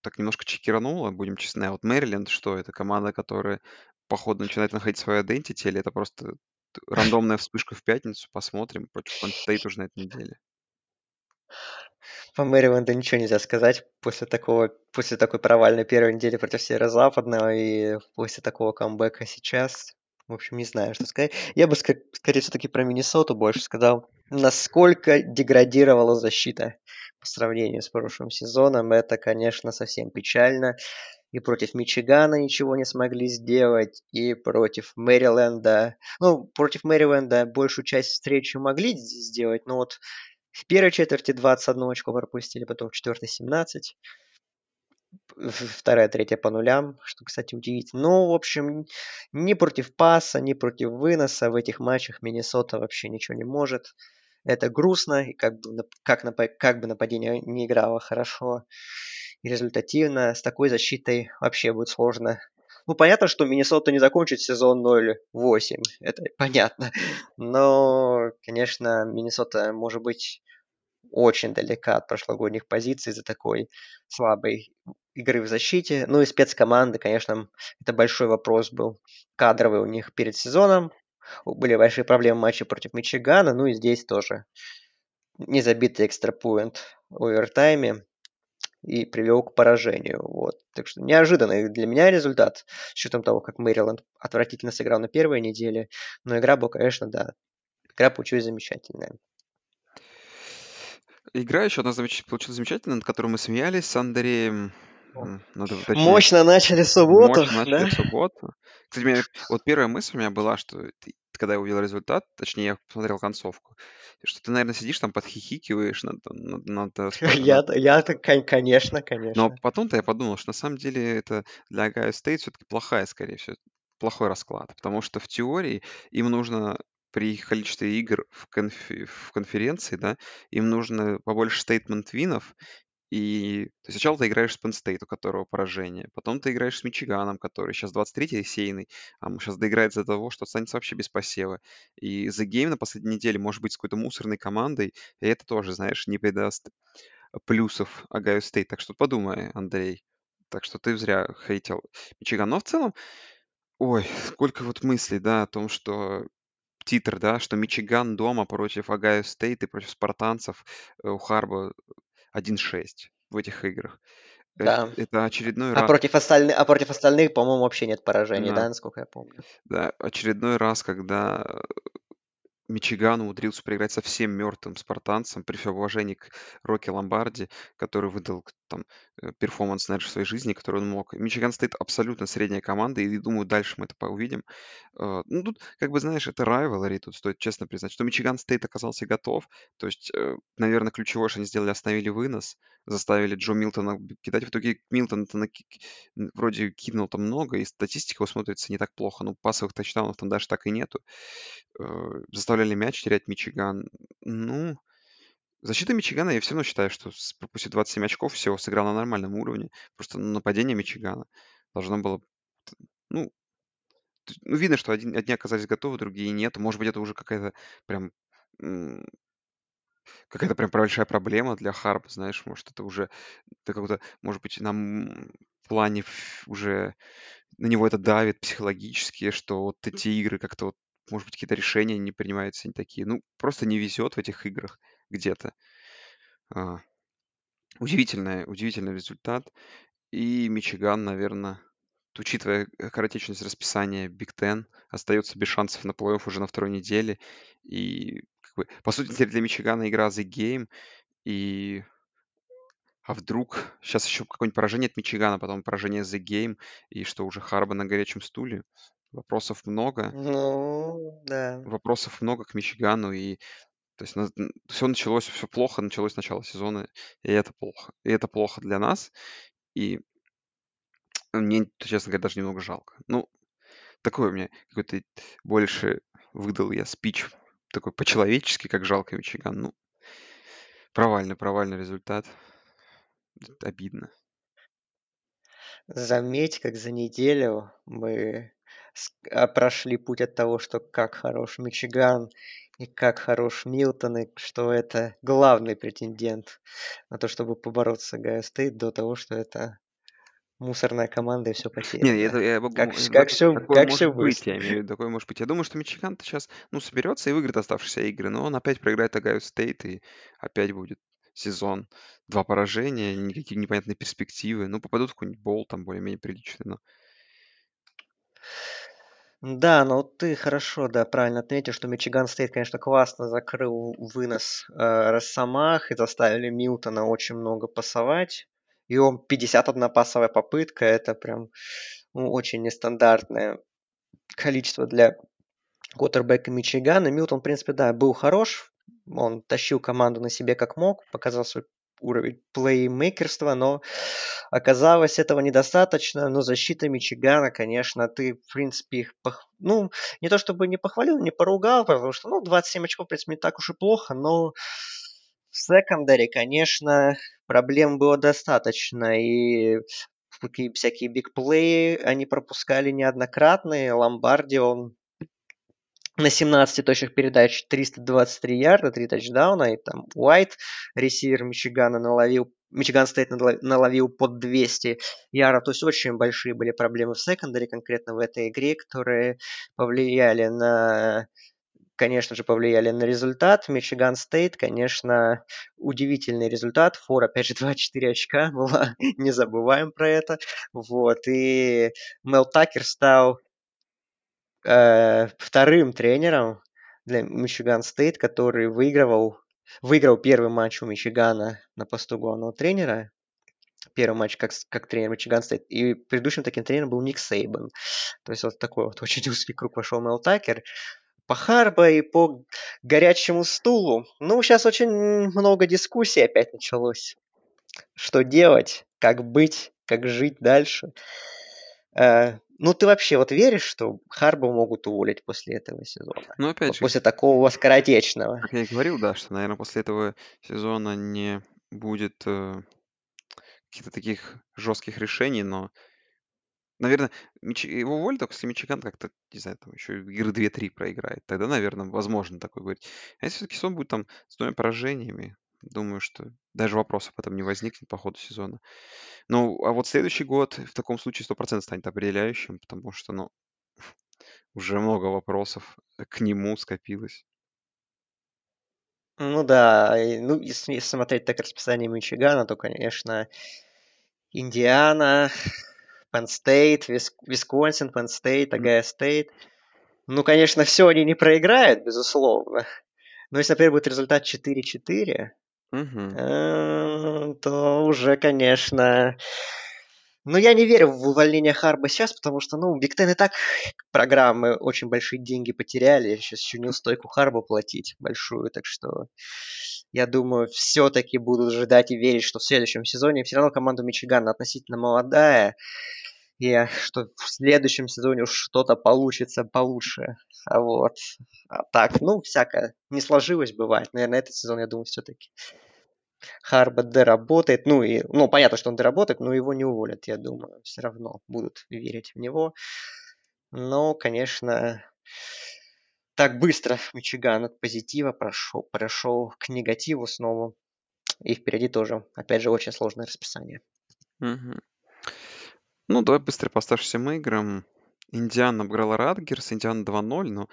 S1: так немножко чекиранула, будем честны. А вот Мэриленд, что это команда, которая, походу, начинает находить свою identity, или это просто рандомная вспышка в пятницу? Посмотрим против Penn State уже на этой неделе.
S2: По Мэриленду ничего нельзя сказать после такого, после такой провальной первой недели против Северо-Западного и после такого камбэка сейчас. В общем, не знаю, что сказать. Я бы, скорее, все-таки про Миннесоту больше сказал. Насколько деградировала защита по сравнению с прошлым сезоном, это, конечно, совсем печально. И против Мичигана ничего не смогли сделать, и против Мэриленда. Ну, против Мэриленда большую часть встречи могли сделать, но вот в первой четверти 21 очко пропустили, потом в четвертой 17. Вторая, третья по нулям, что, кстати, удивительно. Ну, в общем, ни против паса, ни против выноса в этих матчах Миннесота вообще ничего не может. Это грустно, и как бы, как, как бы нападение не играло хорошо и результативно, с такой защитой вообще будет сложно. Ну, понятно, что Миннесота не закончит сезон 0-8, это понятно. Но, конечно, Миннесота может быть очень далека от прошлогодних позиций из-за такой слабой игры в защите. Ну и спецкоманды, конечно, это большой вопрос был кадровый у них перед сезоном. Были большие проблемы в матче против Мичигана, ну и здесь тоже не забитый экстрапоинт в овертайме и привел к поражению. Вот. Так что неожиданный для меня результат, с учетом того, как Мэриленд отвратительно сыграл на первой неделе. Но игра была, конечно, да, игра получилась замечательная.
S1: Игра еще одна замеч... получилась замечательная, над которой мы смеялись с Андреем.
S2: Надо, точнее, мощно начали субботу.
S1: Мощно начали да? субботу. Кстати, меня, вот первая мысль у меня была, что ты, когда я увидел результат, точнее, я посмотрел концовку, что ты, наверное, сидишь там, подхихикиваешь над... над, над, над
S2: я, я, конечно, конечно.
S1: Но потом-то я подумал, что на самом деле это для Ohio State все-таки плохая, скорее всего, плохой расклад, потому что в теории им нужно при количестве игр в, конфи- в конференции, да, им нужно побольше стейтмент-винов, и то сначала ты играешь с Penn у которого поражение, потом ты играешь с Мичиганом, который сейчас 23-й сейный, а сейчас доиграет из-за того, что останется вообще без посева. И The Game на последней неделе может быть с какой-то мусорной командой, и это тоже, знаешь, не придаст плюсов Огайо Стейт. Так что подумай, Андрей. Так что ты зря хейтил Мичиган. Но в целом, ой, сколько вот мыслей, да, о том, что титр, да, что Мичиган дома против Огайо Стейт и против спартанцев э, у Харбо 1-6 в этих играх.
S2: Да.
S1: Это, очередной
S2: а
S1: раз...
S2: Против остальных, а против остальных, по-моему, вообще нет поражений, да. да, насколько я помню?
S1: Да, очередной раз, когда Мичиган умудрился проиграть совсем мертвым спартанцам, при всем уважении к Рокки Ломбарди, который выдал там э, перформанс, наверное, в своей жизни, который он мог. Мичиган стоит абсолютно средняя команда, и думаю, дальше мы это увидим. Э, ну, тут, как бы, знаешь, это rivalry, тут стоит честно признать, что Мичиган Стейт оказался готов. То есть, э, наверное, ключевое, что они сделали, остановили вынос, заставили Джо Милтона кидать. В итоге Милтон вроде кинул там много, и статистика его смотрится не так плохо. Ну, пасовых тачдаунов там даже так и нету. Заставляли мяч терять Мичиган. Ну, защита Мичигана, я все равно считаю, что пропустив 27 очков, всего сыграл на нормальном уровне. Просто нападение Мичигана должно было... Ну, ну, видно, что один, одни оказались готовы, другие нет. Может быть, это уже какая-то прям какая-то прям большая проблема для Харба, знаешь, может, это уже это как-то, может быть, нам плане уже на него это давит психологически, что вот эти игры как-то вот, может быть, какие-то решения не принимаются не такие. Ну, просто не везет в этих играх где-то. А, удивительный, удивительный результат. И Мичиган, наверное, учитывая коротечность расписания Биг Ten, остается без шансов на плей-офф уже на второй неделе. И, как бы, по сути, теперь для Мичигана игра The Game. И а вдруг сейчас еще какое-нибудь поражение от Мичигана, потом поражение The Game, и что уже Харба на горячем стуле? Вопросов много.
S2: Ну, да.
S1: Вопросов много к Мичигану, и то есть все началось, все плохо, началось с начала сезона, и это плохо. И это плохо для нас, и мне, честно говоря, даже немного жалко. Ну, такой у меня какой-то больше выдал я спич такой по-человечески, как жалко Мичиган. Ну, провальный, провальный результат обидно.
S2: Заметь, как за неделю мы а, прошли путь от того, что как хорош Мичиган и как хорош Милтон, и что это главный претендент на то, чтобы побороться с Гайо Стейт, до того, что это мусорная команда и все потеряно.
S1: Не, это я могу,
S2: как, как все,
S1: такое
S2: как
S1: может
S2: все
S1: быть, я имею в виду, такое может быть. Я думаю, что Мичиган-то сейчас, ну, соберется и выиграет оставшиеся игры, но он опять проиграет Огайо Стейт, и опять будет сезон. Два поражения, никакие непонятные перспективы. Ну, попадут в какой-нибудь бол, там более-менее приличный, но...
S2: Да, но ты хорошо, да, правильно отметил, что Мичиган Стейт, конечно, классно закрыл вынос э, Росомах и заставили Милтона очень много пасовать. И он 51 пасовая попытка, это прям ну, очень нестандартное количество для Коттербека Мичигана. Милтон, в принципе, да, был хорош. Он тащил команду на себе как мог, показал свой уровень плеймейкерства, но оказалось этого недостаточно. Но защита Мичигана, конечно, ты, в принципе, их, пох... ну, не то чтобы не похвалил, не поругал, потому что, ну, 27 очков, в принципе, не так уж и плохо, но в секондаре, конечно, проблем было достаточно, и всякие бигплеи они пропускали неоднократные. Ломбарди, он на 17 точных передач 323 ярда, 3 тачдауна, и там Уайт, ресивер Мичигана, наловил Мичиган Стейт наловил под 200 ярдов. То есть очень большие были проблемы в секондаре, конкретно в этой игре, которые повлияли на конечно же, повлияли на результат. Мичиган Стейт, конечно, удивительный результат. Фора, опять же, 24 очка была, не забываем про это. Вот, и Мел Такер стал э, вторым тренером для Мичиган Стейт, который выигрывал, выиграл первый матч у Мичигана на посту главного тренера. Первый матч как, как тренер Мичиган Стейт. И предыдущим таким тренером был Ник Сейбан. То есть вот такой вот очень узкий круг вошел Мел Такер по Харбо и по горячему стулу. Ну, сейчас очень много дискуссий опять началось. Что делать, как быть, как жить дальше. Э, ну, ты вообще вот веришь, что Харбо могут уволить после этого сезона?
S1: Ну, опять же,
S2: После такого скоротечного.
S1: как я и говорил, да, что, наверное, после этого сезона не будет э, каких-то таких жестких решений, но Наверное, Мич... его уволят только если Мичиган как-то, не знаю, там еще игры 2-3 проиграет. Тогда, наверное, возможно такое говорить. А если все-таки сон будет там с двумя поражениями, думаю, что даже вопросов об этом не возникнет по ходу сезона. Ну, а вот следующий год в таком случае 100% станет определяющим, потому что, ну, уже много вопросов к нему скопилось.
S2: Ну да, и, ну если, если смотреть так расписание Мичигана, то, конечно, Индиана, State, Висконсин, State, Агая State. Ну, конечно, все они не проиграют, безусловно. Но если, например, будет результат 4-4,
S1: угу.
S2: то уже, конечно... Ну, я не верю в увольнение Харба сейчас, потому что, ну, Биг Тен и так программы очень большие деньги потеряли. Сейчас еще неустойку Харба платить большую, так что я думаю, все-таки будут ожидать и верить, что в следующем сезоне все равно команда Мичигана относительно молодая, и что в следующем сезоне уж что-то получится получше. А вот. А так, ну, всякое. Не сложилось, бывает. Наверное, этот сезон, я думаю, все-таки Харба доработает. Ну, и, ну, понятно, что он доработает, но его не уволят, я думаю. Все равно будут верить в него. Но, конечно, так быстро Мичиган от позитива прошел, прошел к негативу снова. И впереди тоже, опять же, очень сложное расписание.
S1: Мгм. Ну, давай быстро по оставшимся играм. Индиана обыграла Радгерс, Индиана 2-0, но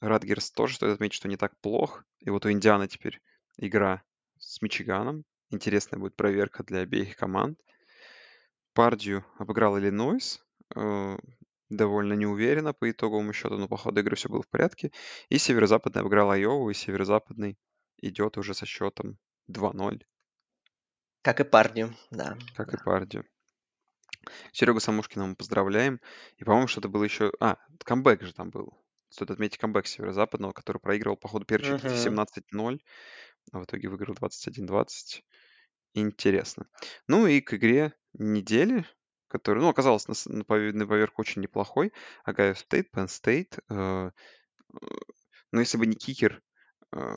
S1: Радгерс тоже стоит отметить, что не так плох. И вот у Индианы теперь игра с Мичиганом. Интересная будет проверка для обеих команд. Пардию обыграл Иллинойс. э, довольно неуверенно по итоговому счету, но по ходу игры все было в порядке. И Северо-Западный обыграл Айову, и Северо-Западный идет уже со счетом 2-0,
S2: Как и парню, да.
S1: как
S2: да.
S1: и Пардию. Серегу Самушкина мы поздравляем. И, по-моему, что-то было еще... А, камбэк же там был. Стоит отметить камбэк Северо-Западного, который проигрывал по ходу первой четверти
S2: Мгм.
S1: 17-0, а в итоге выиграл 21-20. Интересно. Ну и к игре недели, которая, ну, оказалась на, с- на пове- на поверку очень неплохой. Огайо Стейт, Penn State. э, э, Но если бы не кикер... э,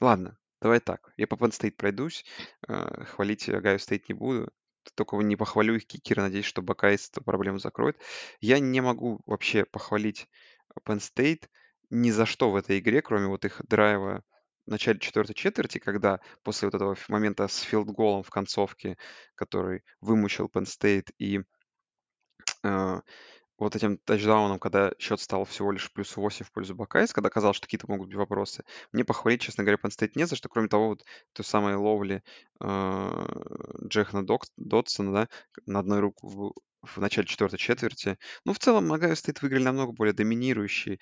S1: Ладно, давай так. Я по Penn State пройдусь. э, Хвалить Огайо Стейт не буду. Только не похвалю их кикера. Надеюсь, что Бакайс эту проблему закроет. Я не могу вообще похвалить Penn State ни за что в этой игре, кроме вот их драйва в начале четвертой четверти, когда после вот этого момента с филдголом в концовке, который вымучил Penn State, и э, вот этим тачдауном, когда счет стал всего лишь плюс 8 в пользу Бакайс, когда казалось, что какие-то могут быть вопросы, мне похвалить, честно говоря, State не за что, кроме того, вот той самой ловли э, Джехана Докс- Дотсона, да, на одной руку в, в начале четвертой четверти. Ну, в целом, Огайо Стейт выиграли намного более доминирующие,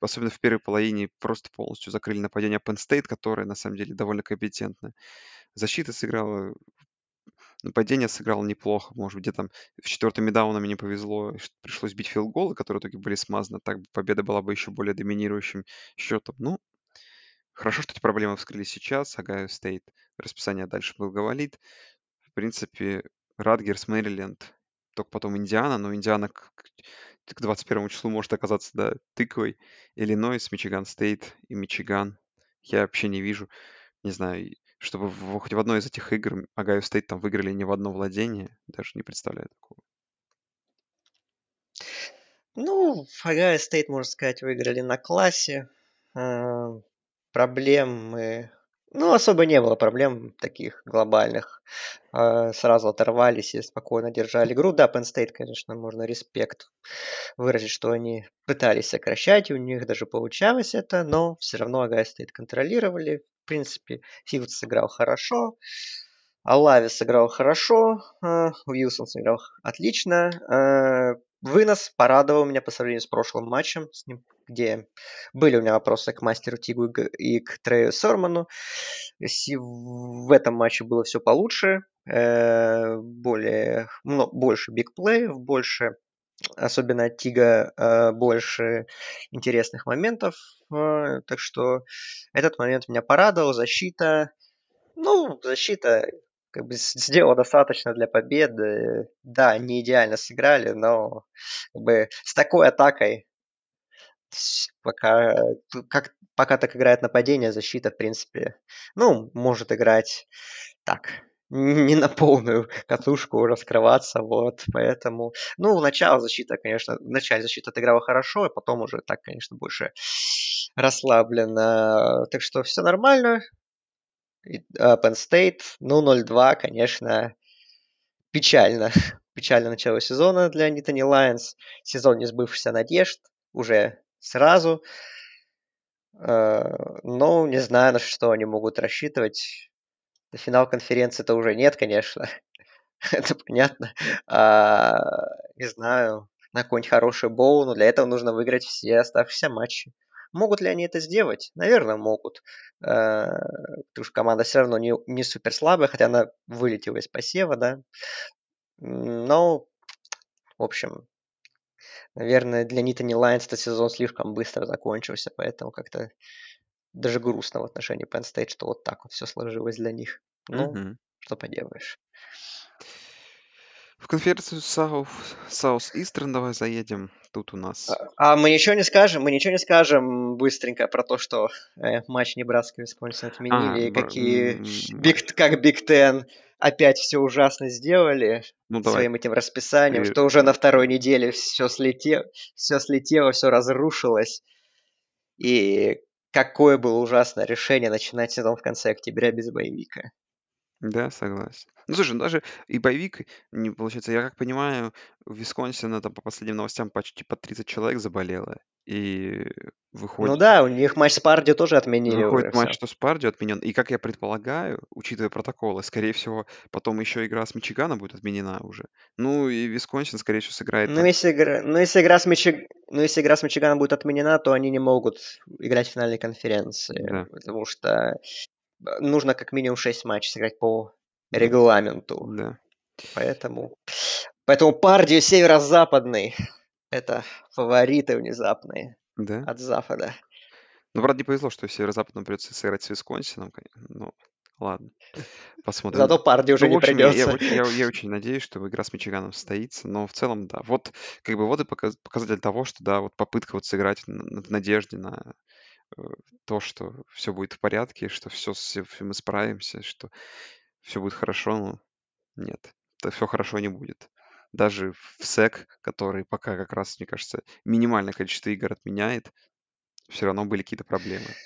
S1: особенно в первой половине просто полностью закрыли нападение State, которое, на самом деле, довольно компетентно. Защита сыграла Нападение сыграло неплохо. Может быть, где там с четвертыми даунами не повезло, пришлось бить филдголы, которые в итоге были смазаны. Так победа была бы еще более доминирующим счетом. Ну, хорошо, что эти проблемы вскрылись сейчас. Огайо Стейт расписание дальше благоволит. В принципе, Ратгерс, Мэриленд, только потом Индиана, но Индиана к, к к 21 числу может оказаться, да, тыквой. Иллинойс, Мичиган Стейт и Мичиган. Я вообще не вижу не знаю, чтобы в хоть в одной из этих игр Огайо Стейт там выиграли не в одно владение, даже не представляю такого.
S2: Ну, Ohio State, можно сказать, выиграли на классе. А, Проблемы... Ну, особо не было проблем таких глобальных. А, Сразу оторвались и спокойно держали игру. Да, Penn State, конечно, можно респект выразить, что они пытались сокращать, и у них даже получалось это, но все равно Ohio State контролировали. В принципе, Филдс сыграл хорошо. Алави сыграл хорошо, а, Уилсон сыграл отлично. а, Вынос порадовал меня по сравнению с прошлым матчем с ним, где были у меня вопросы к мастеру Тигу и к Трею Сорману. В этом матче было все получше, э, более, мно- больше бигплеев, больше, особенно от Тига, э, больше интересных моментов. э, Так что этот момент меня порадовал. Защита, ну, защита как бы сделала достаточно для победы. Да, не идеально сыграли, но как бы с такой атакой пока, тут как, пока так играет нападение, защита, в принципе, ну, может играть так, не на полную катушку раскрываться, вот, поэтому, ну, в начале защита, конечно, в начале защита отыграла хорошо, а потом уже так, конечно, больше расслабленно, так что все нормально, а, Penn State, ну, 0-2, конечно, печально. Печально начало сезона для Нитани Лайонс. Сезон несбывшихся надежд уже сразу. Э, Ну, не знаю, на что они могут рассчитывать. На финал конференции-то уже нет, конечно. Это понятно. А, не знаю, на какой-нибудь хороший боул, но для этого нужно выиграть все оставшиеся матчи. Могут ли они это сделать? Наверное, могут. Э, Потому что команда все равно не, не супер слабая, хотя она вылетела из посева, да. Но, в общем, наверное, для Нитани Лайнс этот сезон слишком быстро закончился, поэтому как-то даже грустно в отношении Penn State, что вот так вот все сложилось для них. Ну,
S1: Мгм.
S2: что поделаешь.
S1: В конференцию South, South Eastern давай заедем. Тут у нас...
S2: А, а мы ничего не скажем, мы ничего не скажем быстренько про то, что э, матч Небраска и Висконсин
S1: А,
S2: отменили, и
S1: бр-
S2: какие
S1: м,
S2: Big, как Биг Ten опять все ужасно сделали
S1: Ну, давай.
S2: своим этим расписанием,
S1: При-
S2: что уже на второй неделе все слетело, все слетело, все разрушилось. И какое было ужасное решение начинать сезон в конце октября без боевика.
S1: Да, согласен. Ну, слушай, ну даже и боевик, не получается, я как понимаю, в Висконсине там по последним новостям почти по 30 человек заболело. И
S2: Ну
S1: выходит,
S2: да, у них матч с Парди тоже отменили
S1: выходит матч,
S2: все.
S1: что с Парди отменен. И как я предполагаю, учитывая протоколы, скорее всего, потом еще игра с Мичиганом будет отменена уже. Ну и Висконсин, скорее всего, сыграет
S2: Ну
S1: там.
S2: если, игра, ну, если игра с Мичиг... ну, если игра с Мичиганом будет отменена, то они не могут играть в финальной конференции,
S1: Да,
S2: потому что э, нужно как минимум 6 матчей сыграть по регламенту.
S1: да.
S2: Поэтому, поэтому Парди северо-западный – это фавориты внезапные
S1: Да.
S2: от Запада.
S1: Ну, правда, не повезло, что северо-западным придется сыграть с Висконсином. конечно. Ну, ладно, посмотрим.
S2: Зато Парди уже
S1: Ну, в
S2: не
S1: общем, я, я
S2: придется.
S1: я- очень надеюсь, что игра с Мичиганом состоится, но в целом, да. Вот, как бы, вот и показ- показатель того, что, да, вот попытка вот сыграть в надежде на э, то, что все будет в порядке, что все, мы справимся, что все будет хорошо, но нет, все хорошо не будет. Даже в СЭК, который пока как раз, мне кажется, минимальное количество игр отменяет, все равно были какие-то проблемы.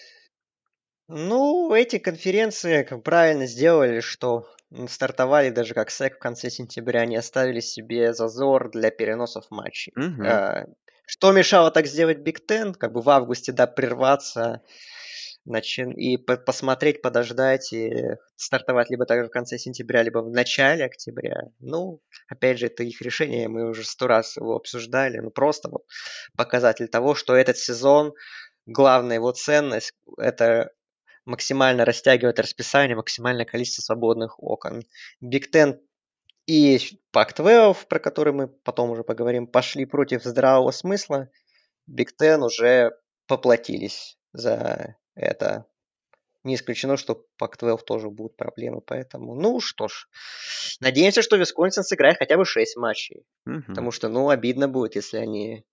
S2: Ну, эти конференции как правильно сделали, что стартовали даже как СЭК в конце сентября, они оставили себе зазор для переносов матчей.
S1: Мгм.
S2: Э, Что мешало так сделать Биг Тен? Как бы в августе, да, прерваться начин- и по- посмотреть, подождать и стартовать либо также в конце сентября, либо в начале октября. Ну, опять же, это их решение, мы уже сто раз его обсуждали. Ну, просто вот показатель того, что этот сезон, главная его ценность, это максимально растягивает расписание, максимальное количество свободных окон. Big Ten и Pac-12, про который мы потом уже поговорим, пошли против здравого смысла. Big Ten уже поплатились за это. Не исключено, что Pac-12 тоже будут проблемы, поэтому, ну что ж, надеемся, что Висконсин сыграет хотя бы 6 матчей,
S1: Мгм.
S2: потому что, ну, обидно будет, если они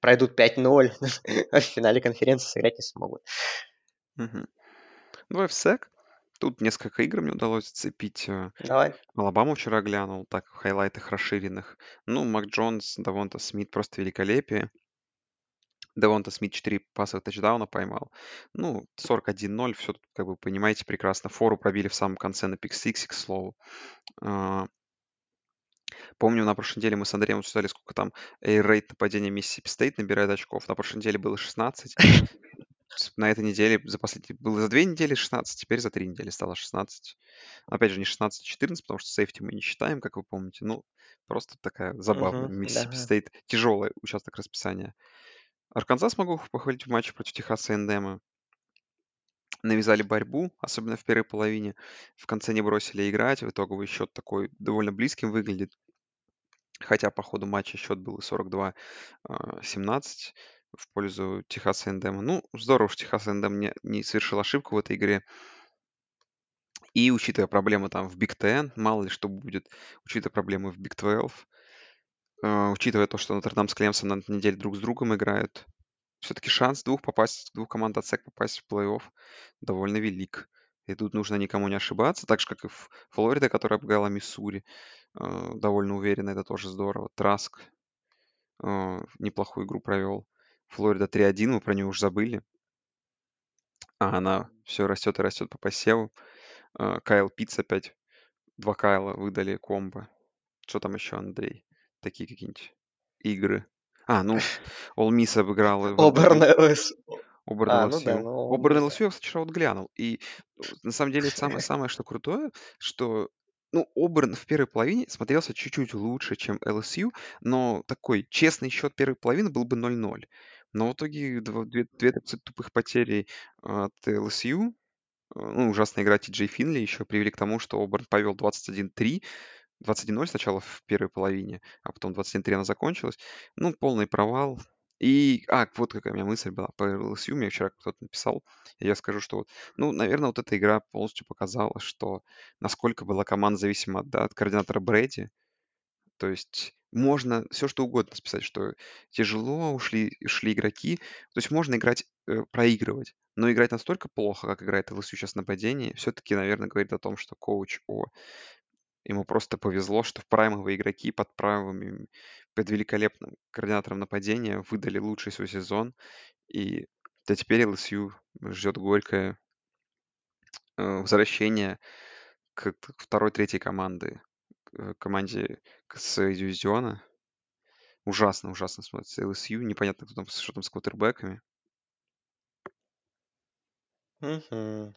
S2: пройдут 5-0, а в финале конференции сыграть не смогут.
S1: Мгм. Давай в СЭК. Тут несколько игр мне удалось зацепить. э,
S2: Давай.
S1: Алабаму вчера глянул, так, в хайлайтах расширенных. Ну, Мак Джонс, Давонта Смит просто великолепие. Девонта Смит 4 пасовых тачдауна поймал. Ну, 41-0, все тут, как бы, понимаете, прекрасно. Фору пробили в самом конце на пик к слову. А, Помню, на прошлой неделе мы с Андреем обсуждали, сколько там air raid нападения Миссисипи Стейт набирает очков. На прошлой неделе было 16. На этой неделе, за последние, было за две недели 16, теперь за три недели стало 16. Опять же, не 16, а 14, потому что сейфти мы не считаем, как вы помните. Ну, просто такая забавная.
S2: Мгм,
S1: Миссисипи
S2: да.
S1: Стейт тяжелый участок расписания. Арканзас могу похвалить в матче против Техаса Эндема. Навязали борьбу, особенно в первой половине. В конце не бросили играть. В итоговый счет такой довольно близким выглядит. Хотя по ходу матча счет был и 42-17 в пользу Техаса Эндема. Ну, здорово, что Техас Эндем не, не совершил ошибку в этой игре. И учитывая проблемы там в Big Ten, мало ли что будет, учитывая проблемы в Big 12, э, учитывая то, что Нотр-Дам с Клемсом на этой неделе друг с другом играют, все-таки шанс двух попасть, двух команд от попасть в плей-офф довольно велик. И тут нужно никому не ошибаться, так же, как и Флорида, которая обыграла Миссури. э, довольно уверенно, это тоже здорово. Траск э, неплохую игру провел. Флорида 3-1, мы про нее уже забыли. А она все растет и растет по посеву. Э, Кайл Питц опять. Два Кайла выдали комбо. Что там еще, Андрей? Такие какие-нибудь игры. А, ну, All Miss обыграл
S2: Оберн
S1: LSU.
S2: ЛС.
S1: Оберн
S2: А, ну да,
S1: LSU.
S2: ну...
S1: Оберн LSU я вчера вот глянул. И э, на самом деле самое, самое что крутое, что ну, Оберн в первой половине смотрелся чуть-чуть лучше, чем LSU, но такой честный счет первой половины был бы 0-0. Но в итоге дво- две, две тупых потери от LSU, э, ну, ужасная игра Ти Джей Финли еще привели к тому, что Оберн повел 21-3, 21-0 сначала в первой половине, а потом 21-3 она закончилась. Ну, полный провал. И, а, вот какая у меня мысль была по LSU, мне вчера кто-то написал, и я скажу, что вот, ну, наверное, вот эта игра полностью показала, что насколько была команда зависима да, от координатора Брэди. То есть можно все что угодно списать, что тяжело ушли, ушли игроки. То есть можно играть э, проигрывать. Но играть настолько плохо, как играет LSU сейчас в нападении, все-таки, наверное, говорит о том, что коуч О ему просто повезло, что праймовые игроки под праймовыми, под великолепным координатором нападения выдали лучший свой сезон. И да, теперь LSU ждет горькое э, возвращение к второй, третьей команды, команде с дивизиона. Ужасно, ужасно смотрится LSU. Непонятно, кто там, что там с квотербеками.
S2: Мгм.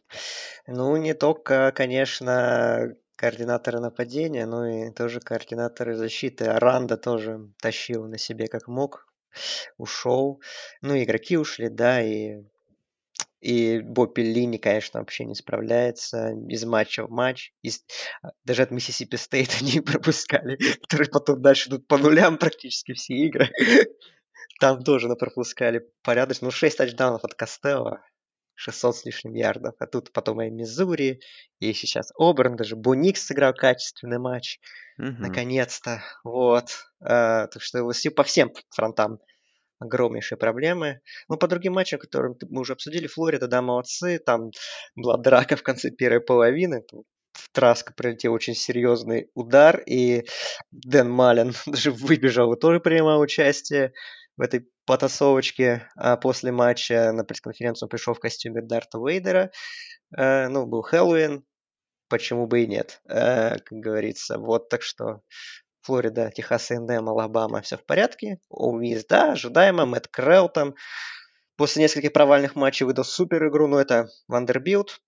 S2: Ну, не только, конечно, координаторы нападения, но и тоже координаторы защиты. Аранда тоже тащил на себе как мог, ушел. Ну, игроки ушли, да, и, и Бо Пелини, конечно, вообще не справляется из матча в матч. Из, а, даже от Миссисипи Стейт они пропускали, которые потом дальше идут по нулям практически все игры. Там тоже пропускали порядочно. Ну, 6 тачдаунов от Костелла. 600 с лишним ярдов. А тут потом и Мизури, и сейчас Оберн, даже Буникс сыграл качественный матч. Угу. Наконец-то. Вот. А, так что по всем фронтам огромнейшие проблемы. Ну, по другим матчам, которые мы уже обсудили, Флорида, да, молодцы. Там была драка в конце первой половины. В Траска прилетел очень серьезный удар, и Дэн Малин даже выбежал и тоже принимал участие в этой потасовочке а после матча на пресс-конференцию он пришел в костюме Дарта Вейдера. Э, ну, был Хэллоуин, почему бы и нет, э, как говорится. Вот, так что Флорида, Техас A&M, Алабама, все в порядке. Ole Miss, да, ожидаемо. Мэтт Коррал там после нескольких провальных матчей выдал супер игру, но это Вандербилд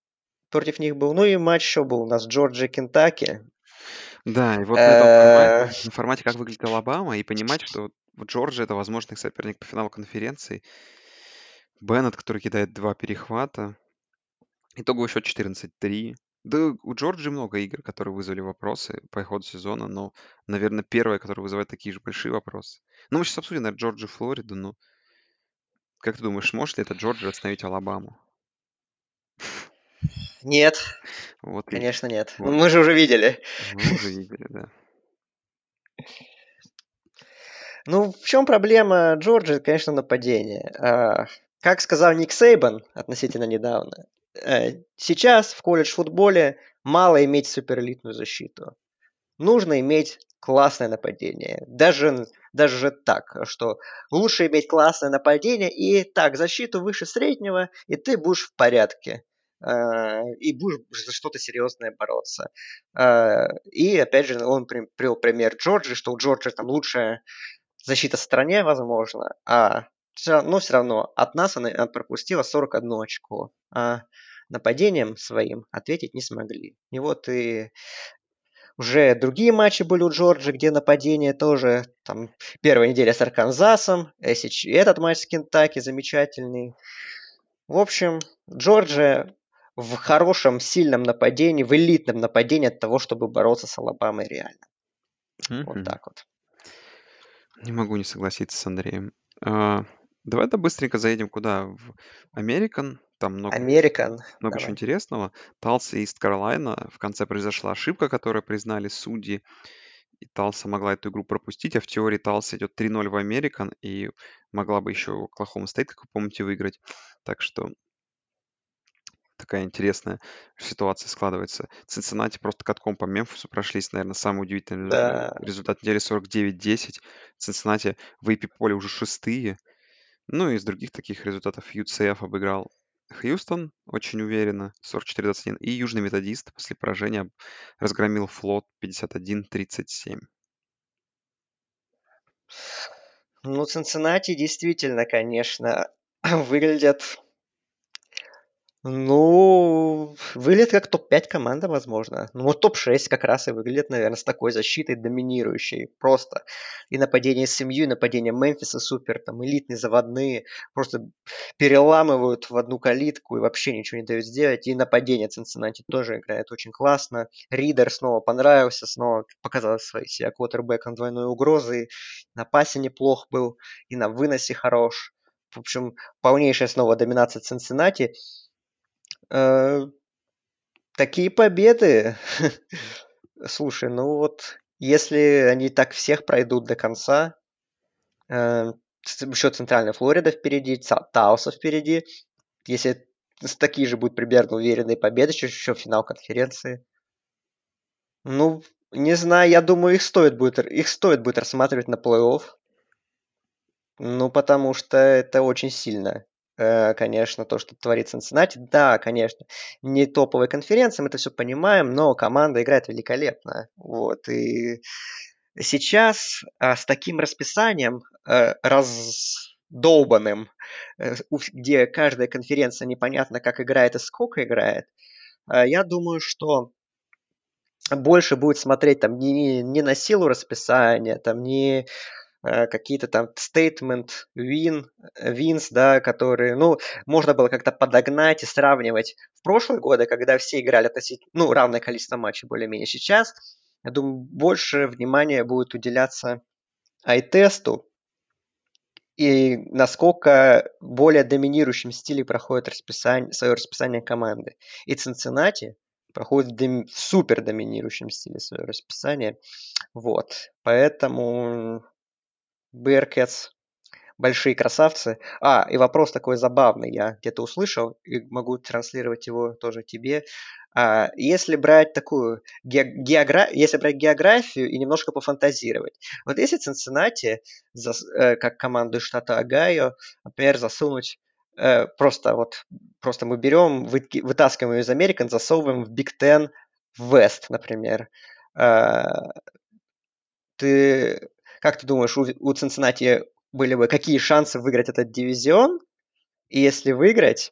S2: против них был. Ну и матч еще был у нас Джорджия, Кентаки.
S1: Да, и вот на этом формате, на формате, как выглядит Алабама, и понимать, что в Джорджии это возможный соперник по финалу конференции. Беннет, который кидает два перехвата. Итоговый счет 14-3. Да, у Джорджии много игр, которые вызвали вопросы по ходу сезона, но, наверное, первая, которая вызывает такие же большие вопросы. Ну, мы сейчас обсудим, наверное, Джорджию, Флориду, но как ты думаешь, сможет ли это Джорджия остановить Алабаму?
S2: Нет. Вот Конечно, и, нет. Вот. Мы же уже видели.
S1: Мы уже видели, да.
S2: Ну, в чем проблема Джорджи, конечно, нападение. А, как сказал Ник Сейбан относительно недавно, сейчас в колледж-футболе мало иметь суперэлитную защиту. Нужно иметь классное нападение. Даже, даже так, что лучше иметь классное нападение и так, защиту выше среднего, и ты будешь в порядке. А, и будешь за что-то серьезное бороться. А, и опять же, он привел пример Джорджи, что у Джорджи там лучшая защита в стране, возможно, а но все равно от нас она пропустила 41 очко, а нападением своим ответить не смогли. И вот и уже другие матчи были у Джорджи, где нападение тоже, там, первая неделя с Арканзасом, этот матч с Кентаки замечательный. В общем, Джорджия в хорошем, сильном нападении, в элитном нападении от того, чтобы бороться с Алабамой реально. Mm-hmm. Вот так вот.
S1: Не могу не согласиться с Андреем. Давай-то быстренько заедем куда? В Американ. Там много,
S2: Американ.
S1: много чего интересного. Талса и Ист Каролайна. В конце произошла ошибка, которую признали судьи. И Талса могла эту игру пропустить, а в теории Талса идет 3-0 в Американ и могла бы еще Оклахома Стейт, как вы помните, выиграть. Так что такая интересная ситуация складывается. Цинциннати просто катком по Мемфису прошлись, наверное, самый удивительный да. результат недели 49-10. Цинциннати в AP поле уже шестые. Ну и из других таких результатов UCF обыграл Хьюстон очень уверенно, 44-21. И Южный Методист после поражения разгромил флот 51-37.
S2: Ну, Цинциннати действительно, конечно, выглядят ну, выглядит как топ-5 команда, возможно. Ну, вот топ-6 как раз и выглядит, наверное, с такой защитой доминирующей. Просто. И нападение семью, и нападение Мемфиса супер, там, элитные, заводные. Просто переламывают в одну калитку и вообще ничего не дают сделать. И нападение Цинциннати тоже играет очень классно. Ридер снова понравился, снова показал себя квотербеком двойной угрозы. На пасе неплох был, и на выносе хорош. В общем, полнейшая снова доминация Цинциннати. Э, такие победы. Слушай, ну вот, если они так всех пройдут до конца, э, еще Центральная Флорида впереди, Тауса впереди. Если такие же будут примерно уверенные победы, еще финал конференции. Ну, не знаю, я думаю, их стоит будет, их стоит будет рассматривать на плей-офф. Ну, потому что это очень сильно. Э, конечно, то, что творит Цинциннати. Да, конечно, не топовая конференция, мы это все понимаем, но команда играет великолепно. Вот, и сейчас а, с таким расписанием а, раздолбанным, где каждая конференция непонятно, как играет и сколько играет, я думаю, что больше будет смотреть там не, не на силу расписания, там не Э, какие-то там statement win, wins, да, которые, ну, можно было как-то подогнать и сравнивать в прошлые годы, когда все играли относительно, ну, равное количество матчей более-менее. Сейчас, я думаю, больше внимания будет уделяться ай-тесту и насколько более доминирующем стиле проходит расписание, свое расписание команды. И Цинциннати проходит в супер доминирующем стиле свое расписание. Вот. Поэтому Bearcats большие красавцы. А, и вопрос такой забавный, я где-то услышал, и могу транслировать его тоже тебе. А, если брать такую геогра... если брать географию и немножко пофантазировать. Вот если Цинциннати, зас... э, как команду штата Огайо, например, засунуть э, просто вот просто мы берем, вы... вытаскиваем ее из Америки, засовываем в Big Ten West, например. Э, ты как ты думаешь, у, у Цинциннати были бы какие шансы выиграть этот дивизион? И если выиграть,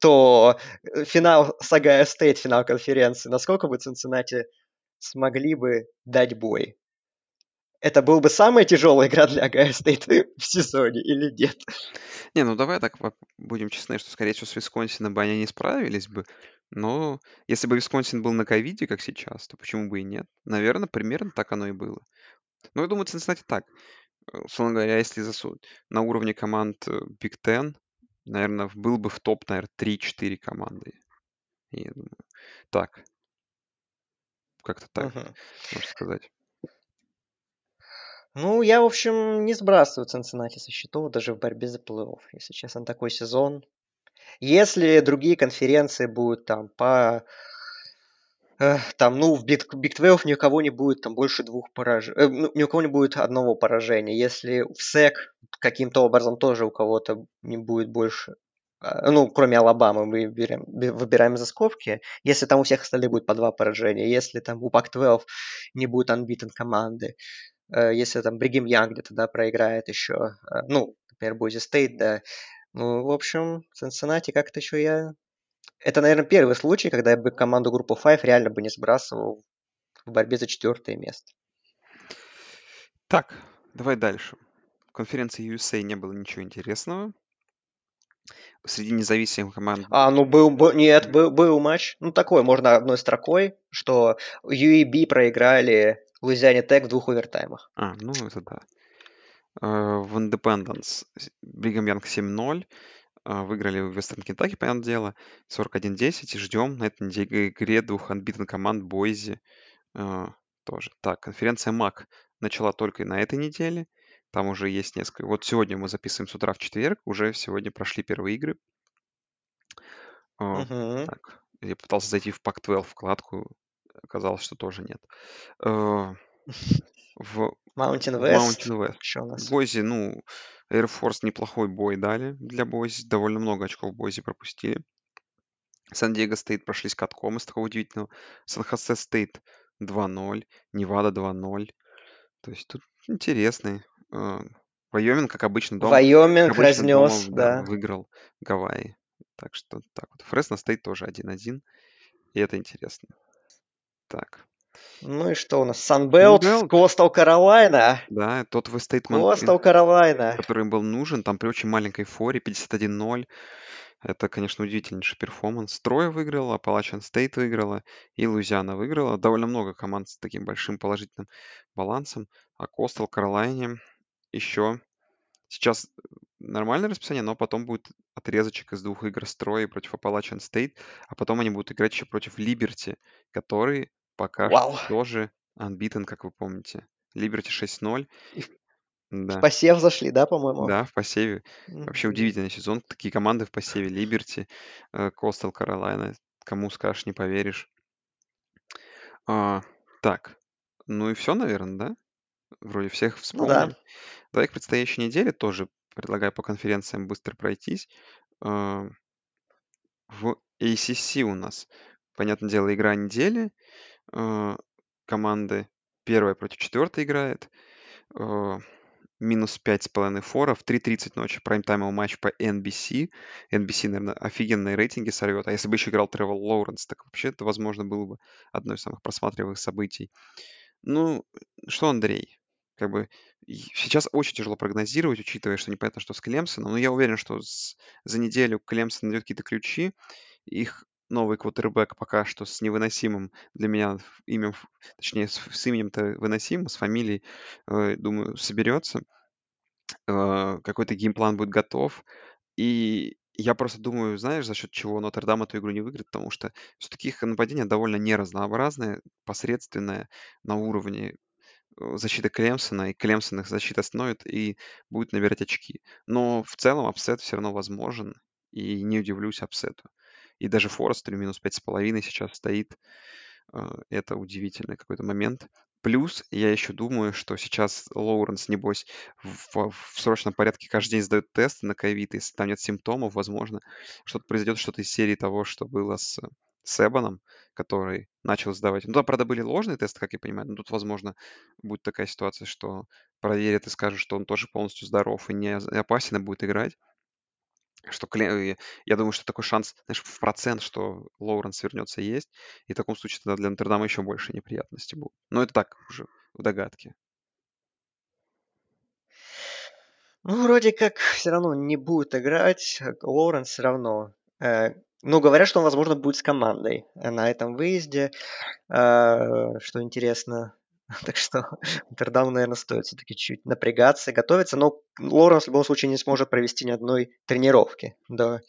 S2: то э, финал с Огайо Стейт, финал конференции, насколько бы Цинциннати смогли бы дать бой? Это был бы самая тяжелая игра для Огайо Стейт в сезоне или нет?
S1: Не, ну давай так будем честны, что, скорее всего, с Висконсином бы они не справились бы. Но если бы Висконсин был на ковиде, как сейчас, то почему бы и нет? Наверное, примерно так оно и было. Ну, я думаю, Цинциннати так. Э, условно говоря, если засу... на уровне команд э, Big Ten, наверное, был бы в топ, наверное, 3-4 команды. Я думаю, так. Как-то так,
S2: Мгм.
S1: можно сказать.
S2: Ну, я, в общем, не сбрасываю Цинциннати со счетов даже в борьбе за плей-офф. Если честно, такой сезон. Если другие конференции будут там по там, ну, в Big, Big 12 ни у кого не будет там больше двух поражений, э, ну, ни у кого не будет одного поражения. Если в SEC каким-то образом тоже у кого-то не будет больше, э, ну, кроме Алабамы, мы выбираем, выбираем из скобки, если там у всех остальных будет по два поражения, если там у Pac-12 не будет unbeaten команды, э, если там Бригам Янг где-то, да, проиграет еще, э, ну, например, Бойзи Стейт, да, ну, в общем, Cincinnati как-то еще я это, наверное, первый случай, когда я бы команду группы Five реально бы не сбрасывал в борьбе за четвертое место.
S1: Так, давай дальше. В конференции USA не было ничего интересного. Среди независимых команд...
S2: А, ну был, был нет, был, был матч. Ну такой, можно одной строкой, что UAB проиграли Луизиане Тек в двух овертаймах.
S1: А, ну это да. Uh, в Independence Бригам Янг 7-0. А, выиграли в Вестерн Кентаки, понятное дело, 41-10, и ждем на этой неделе игре двух анбитен команд Бойзи а, тоже. Так, конференция МАК начала только на этой неделе, там уже есть несколько. Вот сегодня мы записываем с утра в четверг, уже сегодня прошли первые игры.
S2: Угу.
S1: Так, я пытался зайти в Pac-12 вкладку, оказалось, что тоже нет. в
S2: Mountain West.
S1: Mountain West. Что у нас? Бойзи, ну, Air Force неплохой бой дали для Бойзи. Довольно много очков Бойзи пропустили. Сан-Диего Стейт прошлись катком из такого удивительного. Сан-Хосе Стейт 2-0. Невада 2-0. То есть тут интересный. А, Вайоминг, как обычно,
S2: дома, Вайоминг обычно разнес, дома, да,
S1: да. Выиграл Гавайи. Так что так вот. Фресно Стейт тоже 1-1. И это интересно. Так.
S2: Ну и что у нас? Sun Belt, Коустал Каролайна.
S1: Да, тот
S2: statement, Коустал Каролайна.
S1: который был нужен, там при очень маленькой форе, 51-0. Это, конечно, удивительнейший перформанс. Трой выиграла, Аппалачиан Стейт выиграла и Луизиана выиграла. Довольно много команд с таким большим положительным балансом. А Коустал Каролайне еще сейчас нормальное расписание, но потом будет отрезочек из двух игр с Троей против Апалачан Стейт, а потом они будут играть еще против Либерти, который Пока
S2: Вау.
S1: что тоже unbeaten, как вы помните. Liberty 6-0.
S2: В
S1: Да.
S2: посев зашли, да, по-моему?
S1: Да, в посеве. Вообще удивительный сезон. Такие команды в посеве. Либерти, э, Coastal Carolina. Кому скажешь, не поверишь. А, так, ну и все, наверное, да? Вроде всех
S2: Ну да.
S1: Давай к предстоящей неделе тоже предлагаю по конференциям быстро пройтись. А, В ACC у нас, понятное дело, игра недели. А, Команды первая против четвертой играет. А, Минус пять с половиной фора в 3.30 ночи прайм-таймовый матч по NBC. NBC, наверное, офигенные рейтинги сорвет. А если бы еще играл Тревел Лоуренс, так вообще это, возможно, было бы одно из самых просматриваемых событий. Ну, что, Андрей, как бы сейчас очень тяжело прогнозировать, учитывая, что непонятно, что с Клемсоном, но я уверен, что с- за неделю Клемсон найдет какие-то ключи. Их новый квотербек пока что с невыносимым для меня именем, точнее, с, с именем-то выносимым, с фамилией, э, думаю, соберется. Э, какой-то геймплан будет готов. И я просто думаю, знаешь, за счет чего Нотр-Дам эту игру не выиграет, потому что все-таки их нападение довольно неразнообразное, посредственное на уровне э, защиты Клемсона, и Клемсон их защита остановит и будет набирать очки. Но в целом upset все равно возможен, и не удивлюсь upset у. И даже Форестер минус пять с половиной сейчас стоит. Э, Это удивительный какой-то момент. Плюс я еще думаю, что сейчас Лоуренс, небось, в, в срочном порядке каждый день сдает тесты на ковид, если там нет симптомов, возможно, что-то произойдет, что-то из серии того, что было с Себаном, который начал сдавать. Ну, да, правда, были ложные тесты, как я понимаю, но тут, возможно, будет такая ситуация, что проверят и скажут, что он тоже полностью здоров и не опасен и будет играть. Что я думаю, что такой шанс, знаешь, в процент, что Лоуренс вернется, есть. И в таком случае тогда для Нотр-Дама еще больше неприятностей будут. Но это так уже в догадке.
S2: Ну, вроде как все равно не будет играть. э, Лоуренс все равно. Э, Ну, говорят, что он, возможно, будет с командой э, на этом выезде. Э, Что интересно. Так что Нотр-Даму, наверное, стоит все-таки чуть напрягаться, готовиться. Но Лоуренс в любом случае не сможет провести ни одной тренировки до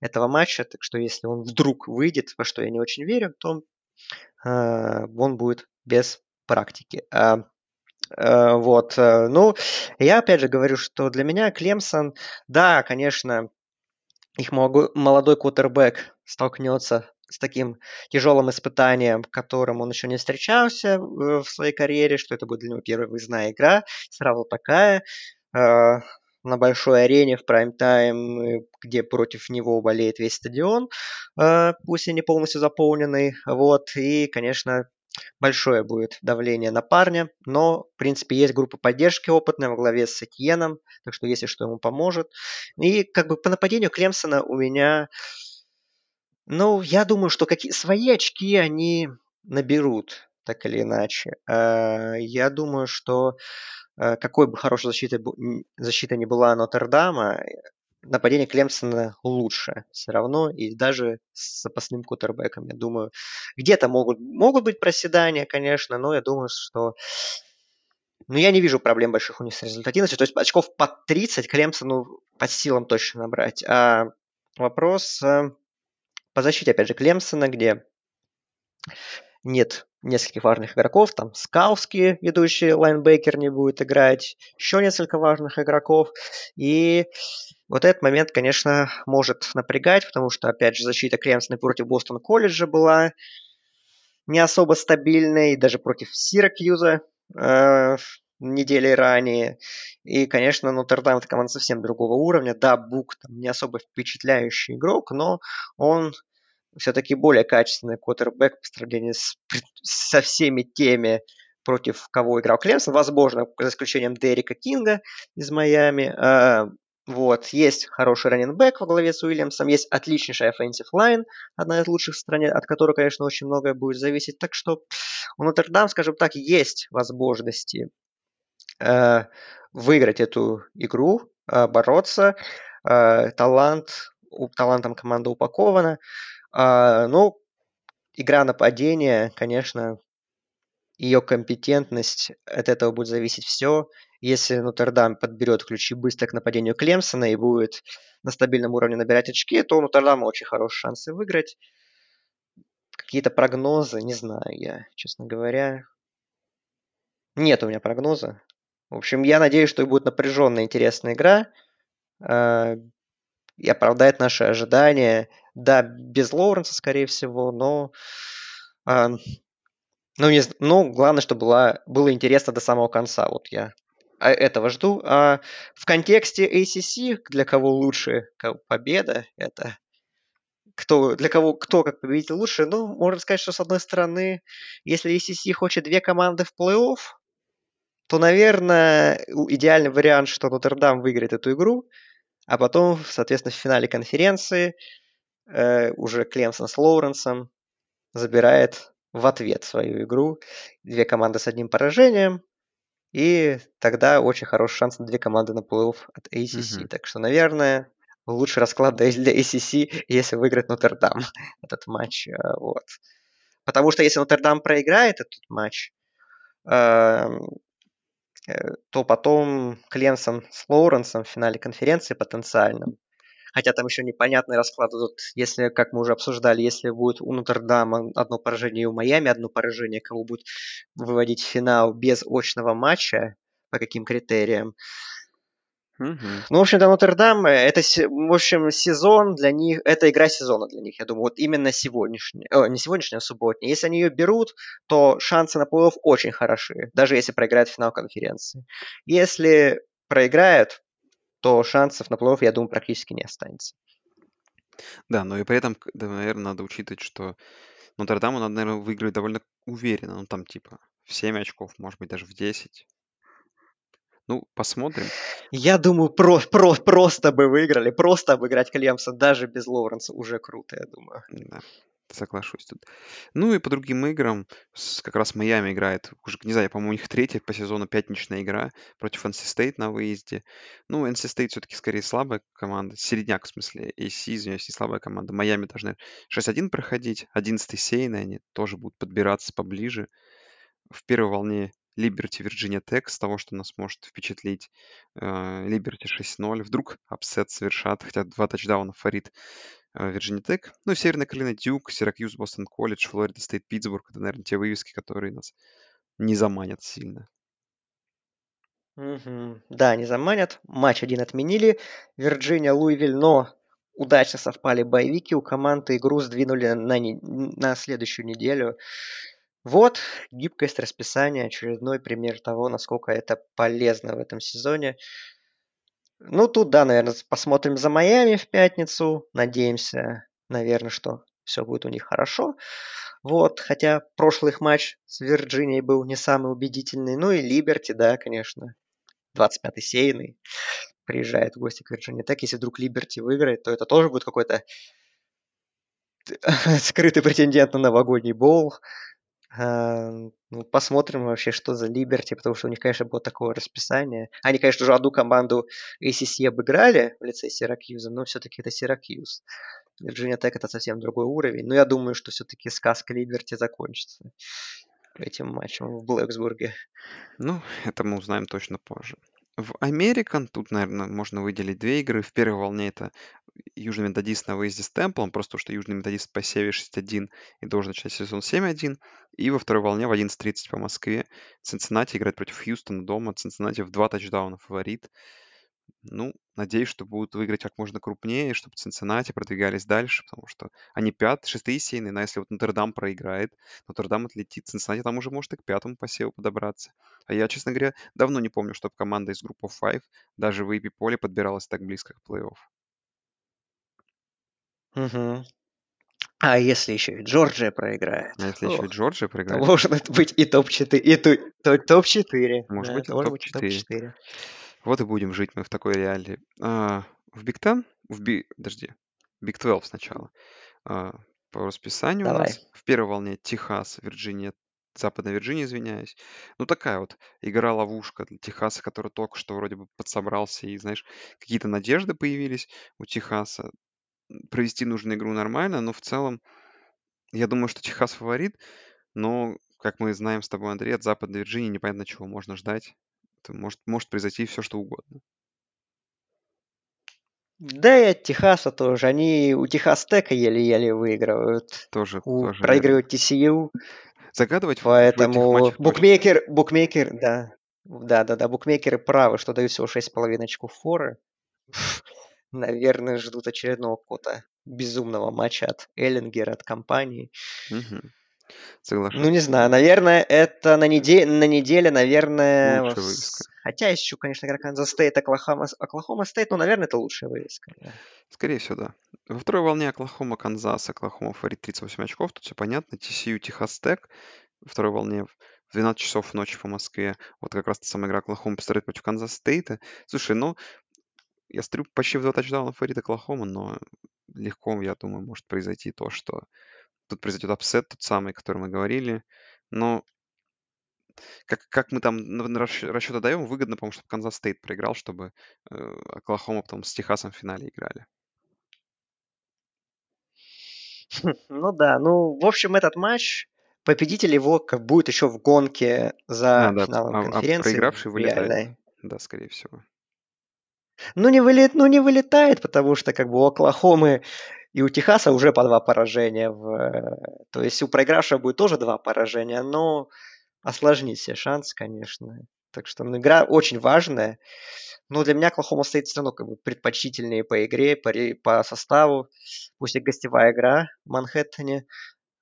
S2: этого матча. Так что если он вдруг выйдет, во что я не очень верю, то э, он будет без практики. А Э, вот, э, ну, я опять же говорю, что для меня Клемсон, да, конечно, их молодой квотербек столкнется с таким тяжелым испытанием, которым он еще не встречался э, в своей карьере, что это будет для него первая выездная игра, сразу такая, э, на большой арене в прайм-тайм, где против него болеет весь стадион, пусть и не полностью заполненный, вот, и, конечно, большое будет давление на парня, но, в принципе, есть группа поддержки опытная во главе с Этьеном, так что если что, ему поможет. И как бы по нападению Клемсона у меня, ну, я думаю, что какие свои очки они наберут, так или иначе. Э, Я думаю, что э, какой бы хорошей защитой защита ни была Нотр-Дама, нападение Клемсона лучше все равно, и даже с запасным кутербэком, я думаю. Где-то могут, могут быть проседания, конечно, но я думаю, что... Ну, я не вижу проблем больших у них с результативностью. То есть очков под 30 Клемсону под силам точно набрать. А вопрос э, по защите, опять же, Клемсона, где нет нескольких важных игроков, там Скауски, ведущий лайнбекер, не будет играть, еще несколько важных игроков, и вот этот момент, конечно, может напрягать, потому что, опять же, защита Клемсона против Бостон колледжа была не особо стабильной, даже против Сиракьюза э, недели ранее. И, конечно, Нотр-Дам это команда совсем другого уровня. Да, Бук там не особо впечатляющий игрок, но он все-таки более качественный квотербек по сравнению с, со всеми теми, против кого играл Клемсон. Возможно, за исключением Дерека Кинга из Майами. Э, вот, есть хороший раненбэк во главе с Уильямсом, есть отличнейшая offensive line, одна из лучших в стране, от которой, конечно, очень многое будет зависеть. Так что у Нотр-Дам, скажем так, есть возможности выиграть эту игру, э, бороться. Э, талант, талантом команда упакована. Э, ну, игра нападения, конечно, ее компетентность, от этого будет зависеть все. Если Нотр-Дам подберет ключи быстро к нападению Клемсона и будет на стабильном уровне набирать очки, то у Нотр-Дама очень хорошие шансы выиграть. Какие-то прогнозы, не знаю я, честно говоря. Нет у меня прогноза. В общем, я надеюсь, что будет напряженная, интересная игра. Э, и оправдает наши ожидания. Да, без Лоуренса, скорее всего, но... Э, ну, не, ну, главное, чтобы была, было интересно до самого конца. Вот я а, этого жду. А в контексте ACC, для кого лучше победа, это кто, для кого, кто как победитель лучше, ну, можно сказать, что с одной стороны, если ACC хочет две команды в плей-офф, то, наверное, идеальный вариант, что Нотр-Дам выиграет эту игру, а потом, соответственно, в финале конференции э, уже Клемсон с Лоуренсом забирает в ответ свою игру. Две команды с одним поражением. И тогда очень хороший шанс на две команды на плей-офф от ACC. Угу. Так что, наверное, лучший расклад для ACC, если выиграет Нотр-Дам этот матч. Э, вот. Потому что если Нотр-Дам проиграет этот матч, э, то потом Клемсон с Лоуренсом в финале конференции потенциальном. Хотя там еще непонятный расклад идут. Если, как мы уже обсуждали, если будет у Нотр-Дама одно поражение и у Майами одно поражение, кого будет выводить в финал без очного матча, по каким критериям,
S1: Угу.
S2: Ну, в общем-то, Нотр-Дам, это, в общем, сезон для них, это игра сезона для них, я думаю, вот именно сегодняшняя, о, не сегодняшняя, а субботняя. Если они ее берут, то шансы на плей очень хороши, даже если проиграют финал конференции. Если проиграют, то шансов на плей я думаю, практически не останется.
S1: Да, но и при этом, да, наверное, надо учитывать, что Нотр-Даму надо, наверное, выиграть довольно уверенно. Ну, там, типа, в 7 очков, может быть, даже в 10. Ну, посмотрим.
S2: Я думаю, про, про, просто бы выиграли, просто обыграть Клемсон даже без Лоуренса уже круто, я думаю.
S1: Да, соглашусь тут. Ну и по другим играм, как раз Майами играет, уже, не знаю, по-моему, у них третья по сезону пятничная игра против NC State на выезде. Ну, NC State все-таки скорее слабая команда, середняк в смысле, AC, извиняюсь, не слабая команда. Майами должны 6-1 проходить, 11-й сейн, они тоже будут подбираться поближе. В первой волне Liberty Virginia Tech с того, что нас может впечатлить. Э, Liberty 6-0. Вдруг upset совершат, хотя два тачдауна фаворит Virginia Tech. Ну и Северная Каролина Дюк, Сиракьюз, Бостон Колледж, Флорида Стейт, Питтсбург. Это, наверное, те вывески, которые нас не заманят сильно.
S2: Угу. Да, не заманят. Матч один отменили. Вирджиния, Луивиль, но удачно совпали боевики. У команды игру сдвинули на, не... на следующую неделю. Вот гибкость расписания, очередной пример того, насколько это полезно в этом сезоне. Ну, тут, да, наверное, посмотрим за Майами в пятницу. Надеемся, наверное, что все будет у них хорошо. Вот, хотя прошлый их матч с Вирджинией был не самый убедительный. Ну и Либерти, да, конечно. 25-й сейный приезжает в гости к Вирджинии. Так, если вдруг Либерти выиграет, то это тоже будет какой-то скрытый претендент на новогодний бол. А, ну, посмотрим вообще, что за Либерти, потому что у них, конечно, было такое расписание. Они, конечно, уже одну команду ACC обыграли в лице Сиракьюза, но все-таки это Сиракьюз. Вирджиния Тек это совсем другой уровень. Но я думаю, что все-таки сказка Либерти закончится этим матчем в Блэксбурге.
S1: Ну, это мы узнаем точно позже. В Американ тут, наверное, можно выделить две игры. В первой волне это Южный Методист на выезде с Темплом, просто что Южный Методист по севе 6-1 и должен начать сезон 7-1. И во второй волне в 11.30 по Москве Цинциннати играет против Хьюстона дома. Цинциннати в два тачдауна фаворит. Ну, надеюсь, что будут выиграть как можно крупнее, чтобы Цинциннати продвигались дальше, потому что они пят, шестые сейные, но если вот Нотр-Дам проиграет, Нотр-Дам отлетит, Цинциннати там уже может и к пятому посеву подобраться. А я, честно говоря, давно не помню, чтобы команда из группы 5 даже в AP поле подбиралась так близко к плей-офф.
S2: Угу. А если еще и Джорджия проиграет?
S1: А если еще и Джорджия проиграет?
S2: То может быть и топ-4, и топ-4.
S1: Может да, быть и топ-4. топ-4. Вот и будем жить мы в такой реалии. А, в Big Ten, в Би... Подожди, Big 12 сначала. А, по расписанию Давай. у нас в первой волне Техас, Вирджиния, Западная Вирджиния, извиняюсь. Ну, такая вот игра-ловушка для Техаса, который только что вроде бы подсобрался, и, знаешь, какие-то надежды появились у Техаса. Провести нужную игру нормально, но в целом я думаю, что Техас фаворит, но, как мы знаем с тобой, Андрей, от Западной Вирджинии непонятно чего можно ждать может, может произойти все, что угодно.
S2: Да и от Техаса тоже. Они у Техас Тека еле-еле выигрывают.
S1: Тоже, у, тоже.
S2: Проигрывают TCU.
S1: Загадывать
S2: Поэтому букмекер, букмекер, да. Да-да-да, букмекеры правы, что дают всего 6,5 очков форы. Наверное, ждут очередного какого-то безумного матча от Эллингера, от компании.
S1: Угу.
S2: Соглашусь. Ну, не знаю, наверное, это на, неде... на неделе, наверное...
S1: Лучшая вывеска.
S2: Хотя еще, конечно, игра Канзас Стейт, Оклахома, Оклахома Стейт, но, наверное, это лучшая вывеска.
S1: Скорее всего, да. Во второй волне Оклахома, Канзас, Оклахома фаворит 38 очков, тут все понятно. TCU, Техас Тек. Во второй волне в 12 часов ночи по Москве. Вот как раз та самая игра Оклахома Стейт играет против Канзас Стейта. Слушай, ну, я смотрю почти в два тачдауна фаворит Оклахома, но легко, я думаю, может произойти то, что тут произойдет upset, тот самый, о котором мы говорили. Но как, как мы там на, на расчет даем, выгодно, по-моему, чтобы Канзас Стейт проиграл, чтобы э, Оклахома потом с Техасом в финале играли.
S2: Ну да, ну, в общем, этот матч, победитель его как будет еще в гонке за
S1: А, да,
S2: финалом
S1: а, а
S2: конференции.
S1: проигравший вылетает.
S2: реальной.
S1: Да, скорее всего.
S2: Ну не, вылет, ну, не вылетает, потому что как бы у Оклахомы и у Техаса уже по два поражения. В, э, то есть у проигравшего будет тоже два поражения, но осложнить себе шанс, конечно. Так что ну, игра очень важная. Но для меня Оклахома стоит все равно как бы предпочтительнее по игре, по, по составу. Пусть и гостевая игра в Манхэттене.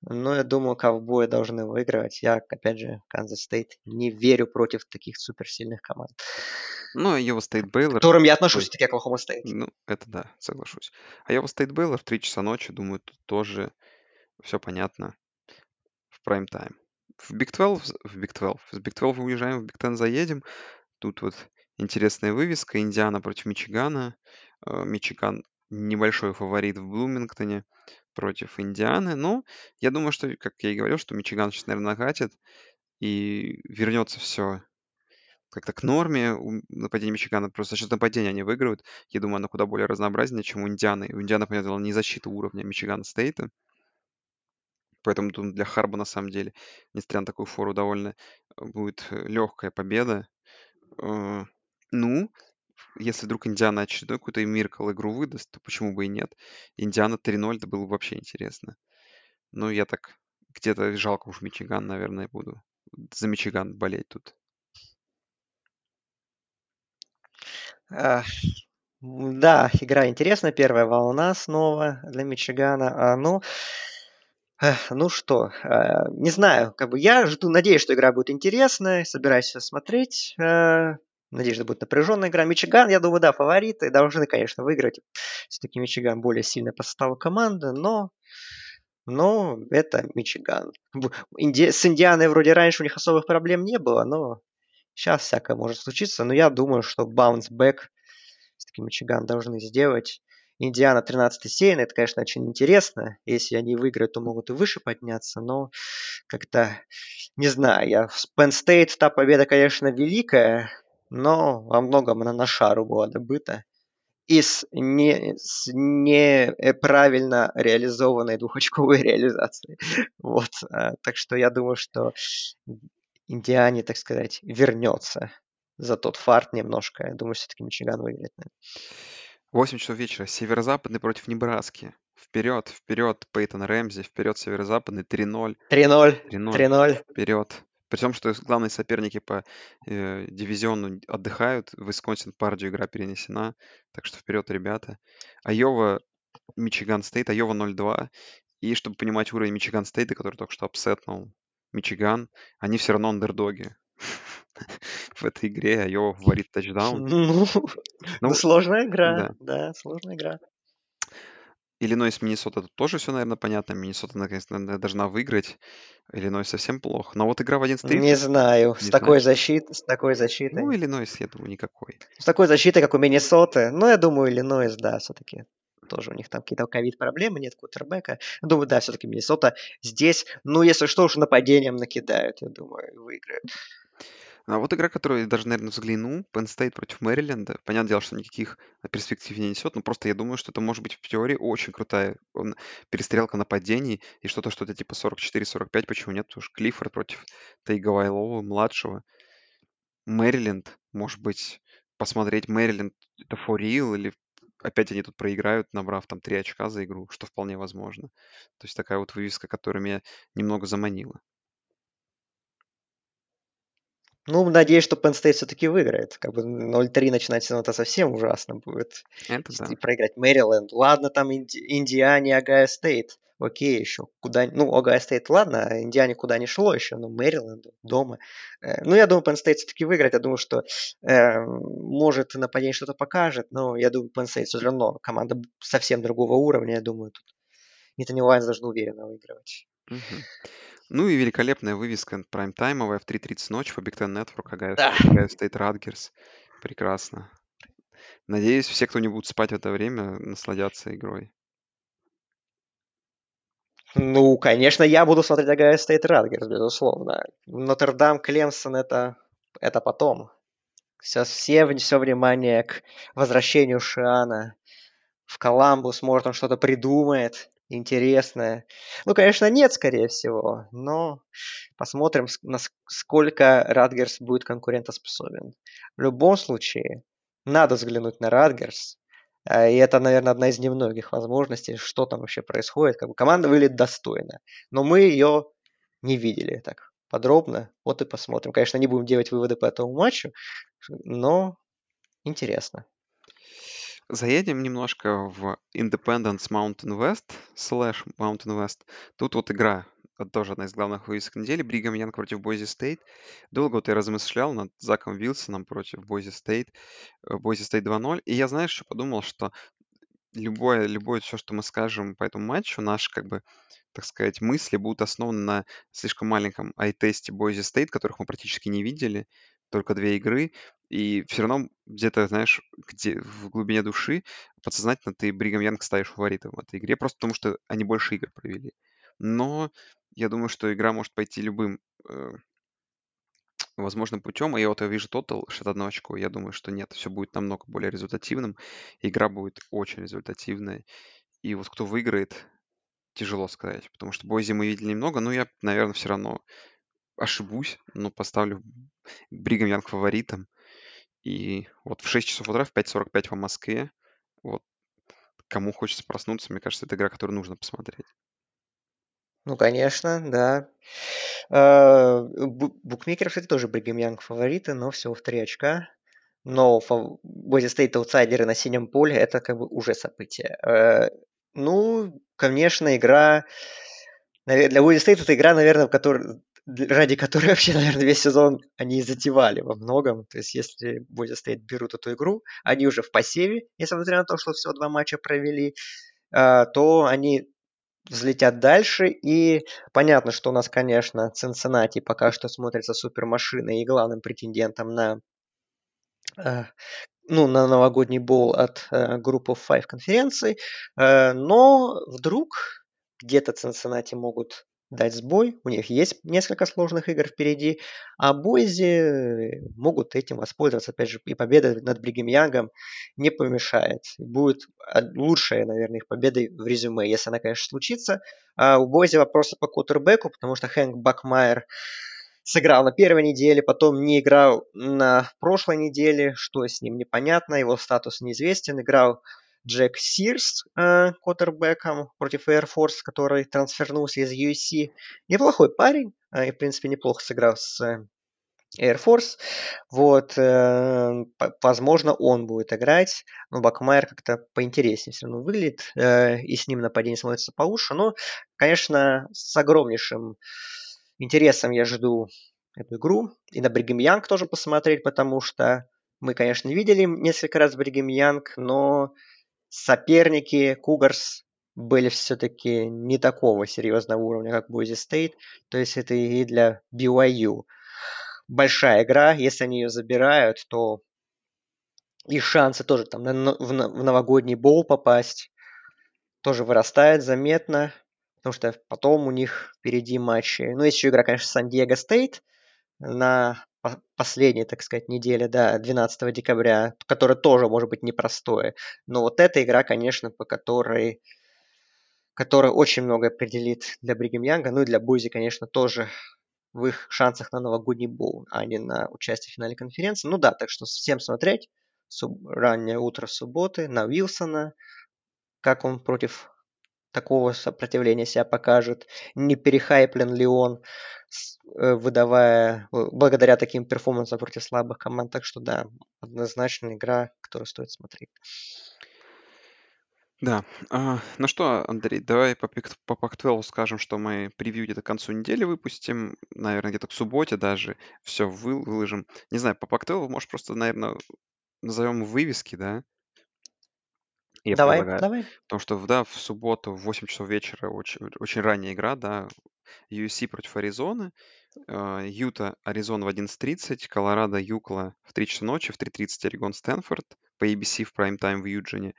S2: Но я думаю, ковбои должны выиграть. Я, опять же, Канзас Стейт не верю против таких суперсильных команд.
S1: Ну, Айова Стейт Бейлор.
S2: К которым я отношусь, таки Оклахома Стейт.
S1: Ну, это да, соглашусь. Айова Стейт Бейлор в 3 часа ночи, думаю, тут тоже все понятно в прайм-тайм. В Big 12, в Big 12, с Big 12 уезжаем, в Big 10 заедем. Тут вот интересная вывеска. Индиана против Мичигана. Э, Мичиган небольшой фаворит в Блумингтоне против Индианы. Но я думаю, что, как я и говорил, что Мичиган сейчас, наверное, накатит и вернется все как-то к норме у нападения Мичигана. Просто за счет нападения они выиграют. Я думаю, оно куда более разнообразнее, чем у Индианы. У Индианы, понятно, дело, не защита уровня Мичигана Стейта. Поэтому тут для Харба, на самом деле, несмотря на такую фору, довольно э, будет легкая победа. Э, ну, если вдруг Индиана очередной какую-то Миркл игру выдаст, то почему бы и нет? Индиана 3-0, это было бы вообще интересно. Ну, я так где-то жалко уж Мичиган, наверное, буду за Мичиган болеть тут.
S2: Да, игра интересная, первая волна снова для Мичигана. А, ну, ну что, э, не знаю, как бы я жду, надеюсь, что игра будет интересная, собираюсь смотреть. Э, надеюсь, что будет напряженная игра. Мичиган, я думаю, да, фавориты должны, конечно, выиграть. Все-таки Мичиган более сильная по составу команды, но но это Мичиган. Инди... С Индианой вроде раньше у них особых проблем не было, но сейчас всякое может случиться. Но я думаю, что bounce back все-таки Мичиган должны сделать. Индиана 13 сеян, это, конечно, очень интересно. Если они выиграют, то могут и выше подняться, но как-то, не знаю, я в Penn State та победа, конечно, великая, но во многом она на шару была добыта. И с, не, с неправильно реализованной двухочковой реализацией. Вот. А, так что я думаю, что Индиане, так сказать, вернется за тот фарт немножко. Я думаю, все-таки Мичиган выиграет. Наверное.
S1: 8 часов вечера. Северо-западный против Небраски. Вперед, вперед, Пейтон Рэмзи, вперед, северо-западный, 3-0.
S2: 3-0. 3-0.
S1: Вперед. При том, что главные соперники по э, дивизиону отдыхают. Висконсин Пардию игра перенесена. Так что вперед, ребята. Айова, Мичиган Стейт, Айова 0-2. И чтобы понимать уровень Мичиган Стейта, который только что upset нул Мичиган, они все равно андердоги. в этой игре, а Айова фаворит тачдаун.
S2: Ну, ну, сложная игра. Да. да, сложная игра.
S1: Иллинойс, Миннесота, тут тоже все, наверное, понятно. Миннесота, наконец, должна выиграть. Иллинойс совсем плохо. Но вот игра в 11
S2: Не знаю. Не с такой защитой, с такой защитой.
S1: Ну, Иллинойс, я думаю, никакой.
S2: С такой защитой, как у Миннесоты. Ну, я думаю, Иллинойс, да, все-таки тоже у них там какие-то ковид-проблемы, нет кутербека. Думаю, да, все-таки Миннесота здесь, ну, если что, уж нападением накидают, я думаю, выиграют.
S1: А вот игра, которую я даже, наверное, взгляну, Penn State против Мэриленда. Понятное дело, что никаких перспектив не несет, но просто я думаю, что это может быть в теории очень крутая перестрелка нападений и что-то, что-то типа 44-45, почему нет? Что Клиффорд против Тейга Вайлова, младшего. Мэриленд, может быть, посмотреть Мэриленд, это for real, или опять они тут проиграют, набрав там 3 очка за игру, что вполне возможно. То есть такая вот вывеска, которая меня немного заманила.
S2: Ну, надеюсь, что Penn State все-таки выиграет. Как бы 0-3 начинать сезон, это совсем ужасно будет.
S1: Это да.
S2: Проиграть Мэриленд. Ладно, там Инди... Индиане, Огайо Стейт. Окей, еще куда... Ну, Огайо Стейт, ладно, а Индиане куда не шло еще, но Мэриленд дома. Э, ну, я думаю, Penn State все-таки выиграет. Я думаю, что э, может нападение что-то покажет, но я думаю, Penn State все равно команда совсем другого уровня. Я думаю, тут Nittany Lions должны уверенно выигрывать.
S1: Угу. Ну и великолепная вывеска прайм-таймовая в 3.30 ночи по Big Ten Network, Огайо
S2: Да.
S1: Стейт Ратгерс. Прекрасно. Надеюсь, все, кто не будут спать в это время, насладятся игрой.
S2: Ну, конечно, я буду смотреть Огайо Стейт Ратгерс, безусловно. Нотр-Дам, Клемсон это, это потом. Все, все, все внимание к возвращению Шиано в Коламбус. Может, он что-то придумает интересное. Ну, конечно, нет, скорее всего, но посмотрим, насколько Ратгерс будет конкурентоспособен. В любом случае, надо взглянуть на Ратгерс. А, и это, наверное, одна из немногих возможностей, что там вообще происходит. Как бы команда выглядит достойно. Но мы ее не видели так подробно. Вот и посмотрим. Конечно, не будем делать выводы по этому матчу, но интересно.
S1: Заедем немножко в Independents Mountain West, слэш Mountain West. Тут вот игра, это тоже одна из главных вывесок недели. Бригам Янг против Бойзи Стейт. Долго вот я размышлял над Заком Вилсоном против Бойзи Стейт. Бойзи Стейт 2-0. И я, знаешь, что подумал, что любое, любое все, что мы скажем по этому матчу, наши, как бы, так сказать, мысли будут основаны на слишком маленьком eye test е Бойзи Стейт, которых мы практически не видели только две игры, и все равно где-то, знаешь, где в глубине души подсознательно ты Бригам Янг ставишь фаворитом в этой игре, просто потому что они больше игр провели. Но я думаю, что игра может пойти любым э, возможным путем, и я вот я вижу тотал 61 очко, я думаю, что нет, все будет намного более результативным, игра будет очень результативная, и вот кто выиграет, тяжело сказать, потому что Бойзи мы видели немного, но я, наверное, все равно ошибусь, но поставлю Бригам Янг фаворитом. И вот в 6 часов утра, в 5.45 по Москве, вот кому хочется проснуться, мне кажется, это игра, которую нужно посмотреть.
S2: Ну, конечно, да. А, букмекеры, кстати, тоже Бригам Янг фавориты, но всего в 3 очка. Но Бойзи Стейт аутсайдеры на синем поле, это как бы уже событие. Э, ну, конечно, игра... Для Бойзи Стейт это игра, наверное, в которой ради которой вообще, наверное, весь сезон они затевали во многом. То есть, если Бойзи Стейт берут эту игру, они уже в посеве, несмотря на то, что всего два матча провели, а, то они взлетят дальше. И понятно, что у нас, конечно, Цинциннати пока что смотрится супермашиной и главным претендентом на а, ну, на новогодний бол от э, группы Five конференции, э, но вдруг где-то Цинциннати могут дать сбой. У них есть несколько сложных игр впереди, а Бойзи могут этим воспользоваться. Опять же, и победа над Бригем Янгом не помешает. Будет лучшая, наверное, их победа в резюме, если она, конечно, случится. А у Бойзи вопросы по кутербеку, потому что Хэнк Бакмайер сыграл на первой неделе, потом не играл на прошлой неделе, что с ним непонятно, его статус неизвестен, играл Джек Сирс э, квотербеком против Air Force, который трансфернулся из USC. Неплохой парень, э, и, в принципе, неплохо сыграл с э, Air Force. Вот, э, возможно, он будет играть, но Бакмайер как-то поинтереснее все равно выглядит, э, и с ним нападение смотрится получше. Но, конечно, с огромнейшим интересом я жду эту игру. И на Бригам Янг тоже посмотреть, потому что мы, конечно, видели несколько раз Бригам Янг, но соперники Cougars были все-таки не такого серьезного уровня, как Бойзи Стейт. То есть это и для BYU большая игра. Если они ее забирают, то их шансы тоже там в новогодний бол попасть тоже вырастает заметно. Потому что потом у них впереди матчи. Ну, есть еще игра, конечно, Сан-Диего Стейт на последней, так сказать, неделе, да, 12 декабря, которая тоже может быть непростое. Но вот эта игра, конечно, по которой которая очень много определит для Бригем Янга, ну и для Бузи, конечно, тоже в их шансах на новогодний боул, а не на участие в финале конференции. Ну да, так что всем смотреть. Суб... Раннее утро субботы на Уилсона, как он против такого сопротивления себя покажет, не перехайплен ли он, э, выдавая, благодаря таким перформансам против слабых команд. Так что да, однозначно игра, которую стоит смотреть.
S1: Да. А, ну что, Андрей, давай по по Pac-12 скажем, что мы превью где-то к концу недели выпустим. Наверное, где-то к субботе даже все выложим. Не знаю, по Pac-12 может просто, наверное, назовем вывески, да? Я
S2: Давай,
S1: предлагаю.
S2: давай.
S1: Потому что, да, в субботу в 8 часов вечера очень, очень ранняя игра, да, USC против Аризоны, а, Юта, Аризона в 11.30, Колорадо, Юкла в 3 часа ночи, в 3.30 Орегон, Стэнфорд, по ABC в прайм-тайм в Юджине.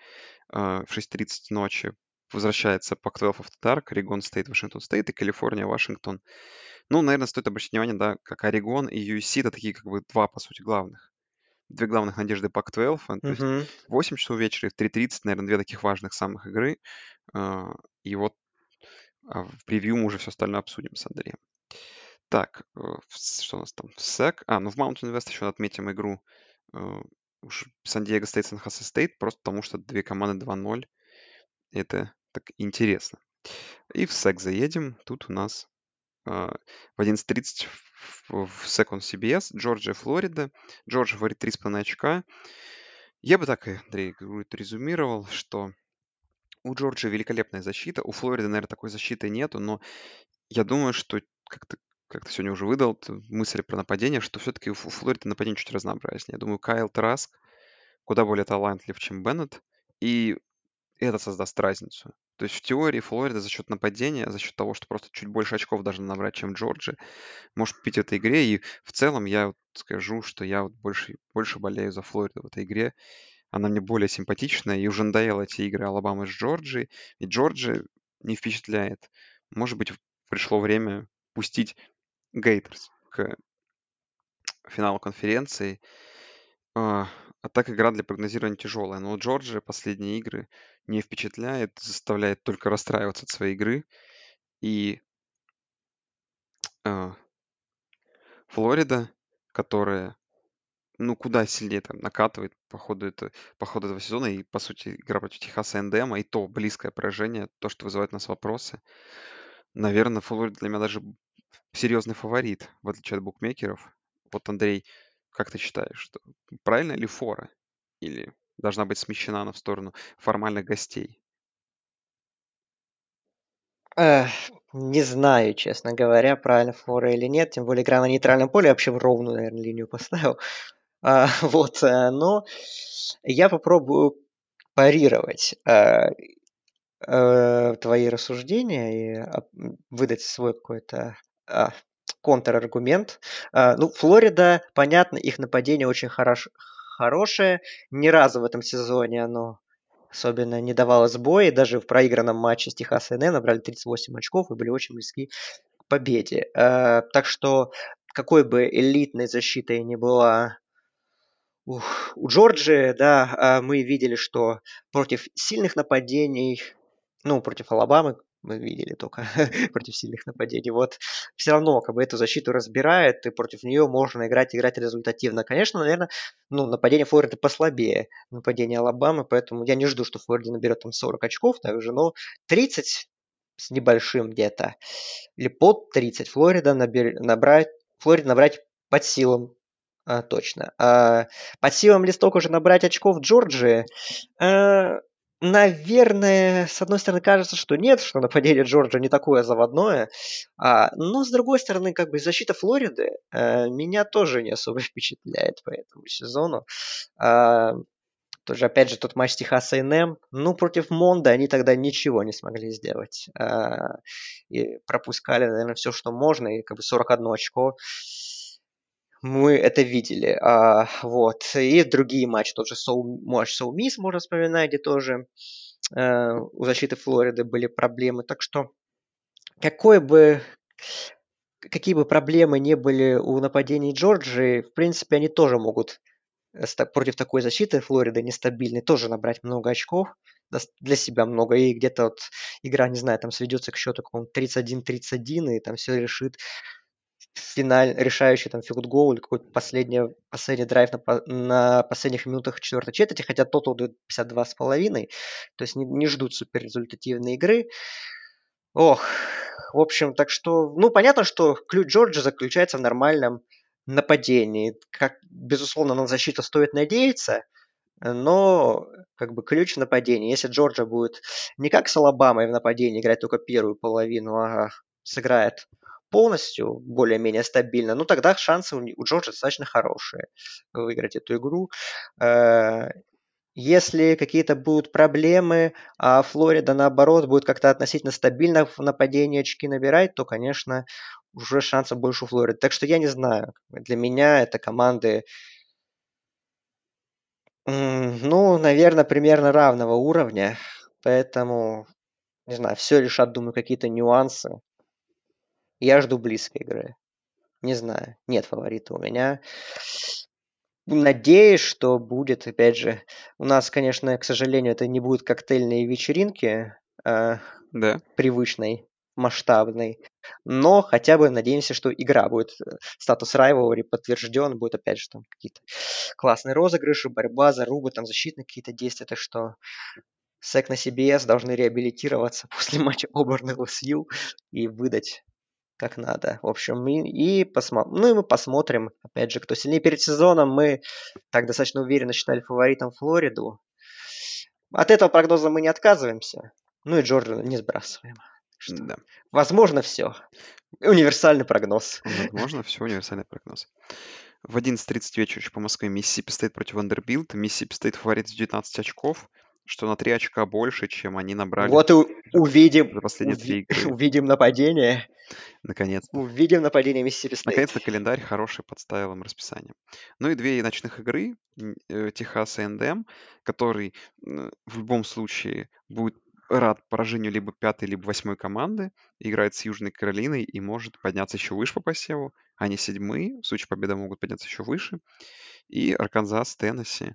S1: А, в 6.30 ночи возвращается Pac-12 After Dark, Орегон Стейт, Вашингтон Стейт и Калифорния, Вашингтон. Ну, наверное, стоит обратить внимание, да, как Орегон и USC, это такие как бы два, по сути, главных. Две главных надежды Pac-12, а, то есть
S2: Мгм.
S1: 8 часов вечера и в 3.30, наверное, две таких важных самых игры. А, И вот а, в превью мы уже все остальное обсудим с Андреем. Так, э, что у нас там? В SEC. А, ну в Mountain West еще отметим игру э, уж Сан-Диего Стейт, Сан-Хосе Стейт, просто потому что две команды 2-0. Это так интересно. И в SEC заедем. Тут у нас в 11.30 в, Second CBS Джорджия, Флорида. Джорджия говорит 3,5 очка. Я бы так, Андрей, резюмировал, что у Джорджии великолепная защита, у Флориды, наверное, такой защиты нету, но я думаю, что как ты, как ты сегодня уже выдал мысль про нападение, что все-таки у Флориды нападение чуть разнообразнее. Я думаю, Кайл Траск куда более талантлив, чем Беннет, и это создаст разницу. То есть в теории Флорида за счет нападения, за счет того, что просто чуть больше очков должна набрать, чем Джорджия, может пить в этой игре. И в целом я вот скажу, что я вот больше, больше болею за Флориду в этой игре. Она мне более симпатичная, и уже надоело эти игры Алабамы с Джорджией. И Джорджия не впечатляет. Может быть, пришло время пустить Гейтерс к финалу конференции. А, а так игра для прогнозирования тяжелая. Но у Джорджия последние игры не впечатляет, заставляет только расстраиваться от своей игры. И а, Флорида, которая ну, куда сильнее там накатывает по ходу, это, по ходу этого сезона. И, по сути, игра против Техаса НДМ, и то близкое поражение, то, что вызывает у нас вопросы. Наверное, Флорида для меня даже серьезный фаворит, в отличие от букмекеров. Вот, Андрей, как ты считаешь, что правильно ли фора? Или должна быть смещена она в сторону формальных гостей?
S2: Эх, не знаю, честно говоря, правильно фора или нет. Тем более игра на нейтральном поле. Я вообще в ровную, наверное, линию поставил. А, вот, э, но я попробую парировать э, э, твои рассуждения и а, выдать свой какой-то а, контраргумент. А, ну, Флорида, понятно, их нападение очень хорош, хорошее. Ни разу в этом сезоне оно особенно не давало сбоя. Даже в проигранном матче с Техас НН набрали 38 очков и были очень близки к победе. А, так что какой бы элитной защитой ни была у Джорджии, да, а, мы видели, что против сильных нападений, ну, против Алабамы мы видели только против сильных нападений. Вот все равно как бы эту защиту разбирает, и против нее можно играть, играть результативно. Конечно, наверное, ну, нападение Флориды послабее нападение Алабамы, поэтому я не жду, что Флорида наберет там 40 очков также, но 30 с небольшим где-то, или под 30 Флорида набер, набрать, Флорида набрать под силам а, точно. А, по силам ли столько же набрать очков Джорджии? А, наверное, с одной стороны, кажется, что нет, что нападение Джорджии не такое заводное. А, но с другой стороны, как бы защита Флориды а, меня тоже не особо впечатляет по этому сезону. А, тоже, опять же, тот матч Техас A&M. Ну, против Монда они тогда ничего не смогли сделать. А, и пропускали, наверное, все, что можно. И как бы 41 очко мы это видели. А, вот. И другие матчи, тот же Соу, матч Мисс можно вспоминать, где тоже э, у защиты Флориды были проблемы. Так что какой бы какие бы проблемы не были у нападений Джорджии, в принципе, они тоже могут против такой защиты Флориды нестабильной тоже набрать много очков для себя много, и где-то вот игра, не знаю, там сведется к счету какому 31-31, и там все решит финаль, решающий там филд-гол или какой-то последний, последний драйв на, на последних минутах четвертой четверти, хотя тотал дает 52,5, то есть не, не ждут супер результативной игры. Ох, в общем, так что, ну, понятно, что ключ Джорджа заключается в нормальном нападении. Как, безусловно, на защиту стоит надеяться, но как бы ключ в нападении. Если Джорджа будет не как с Алабамой в нападении играть только первую половину, а сыграет полностью более-менее стабильно, ну тогда шансы у Джорджа достаточно хорошие выиграть эту игру. Э, если какие-то будут проблемы, а Флорида, наоборот, будет как-то относительно стабильно в нападении очки набирать, то, конечно, уже шансов больше у Флориды. Так что я не знаю. Для меня это команды, ну, наверное, примерно равного уровня. Поэтому, не знаю, все решат, думаю, какие-то нюансы. Я жду близкой игры. Не знаю. Нет фаворита у меня. Надеюсь, что будет, опять же, у нас, конечно, к сожалению, это не будет коктейльные вечеринки э,
S1: Да.
S2: привычной, масштабной, но хотя бы надеемся, что игра будет, э, статус Rivalry подтвержден, будет опять же там какие-то классные розыгрыши, борьба, зарубы, там защитные какие-то действия, так что Сек на CBS должны реабилитироваться после матча Оберн LSU и выдать как надо. В общем, и, и, посмо... ну, и мы посмотрим, опять же, кто сильнее. Перед сезоном мы так достаточно уверенно считали фаворитом Флориду. От этого прогноза мы не отказываемся. Ну и Джорджа не сбрасываем. Что,
S1: Да.
S2: Возможно, все. Универсальный прогноз.
S1: Возможно, все универсальный прогноз. В 11.30 вечера по Москве Миссисипи стоит против Вандербилта. Миссисипи стоит фаворит с 19 очков, что на 3 очка больше, чем они набрали
S2: Вот и увидим,
S1: за последние
S2: уви-
S1: игры.
S2: увидим нападение.
S1: Наконец-то.
S2: Увидим нападение Миссисипи Стейт.
S1: Наконец-то календарь хороший подставил им расписание. Ну и две ночных игры. э, Техас и НДМ, который в любом случае будет рад поражению либо пятой, либо восьмой команды. Играет с Южной Каролиной и может подняться еще выше по посеву. Они седьмые. В случае победы могут подняться еще выше. И Арканзас, Теннесси.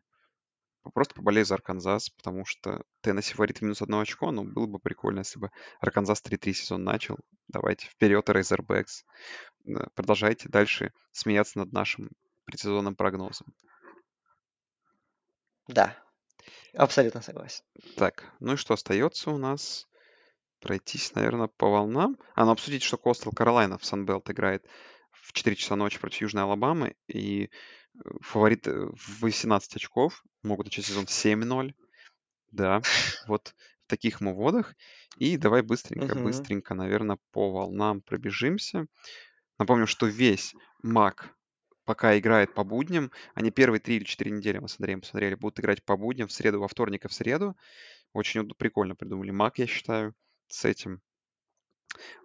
S1: Просто поболею за Арканзас, потому что Теннесси фаворит минус одно очко, но было бы прикольно, если бы Арканзас 3-3 сезон начал. Давайте вперед, Razorbacks. Да, Продолжайте дальше смеяться над нашим предсезонным прогнозом.
S2: Да, абсолютно согласен.
S1: Так, ну и что остается у нас? Пройтись, наверное, по волнам. А, ну обсудить, что Костел Каролайна в Санбелт играет в 4 часа ночи против Южной Алабамы. И э, фаворит э, в 18 очков. Могут начать сезон 7-0. Да, вот в таких мы водах. И давай быстренько,
S2: Мгм.
S1: быстренько, наверное, по волнам пробежимся. Напомню, что весь МАК пока играет по будням. Они первые три или четыре недели, мы с Андреем посмотрели, будут играть по будням в среду, во вторник и в среду. Очень прикольно придумали МАК, я считаю, с этим.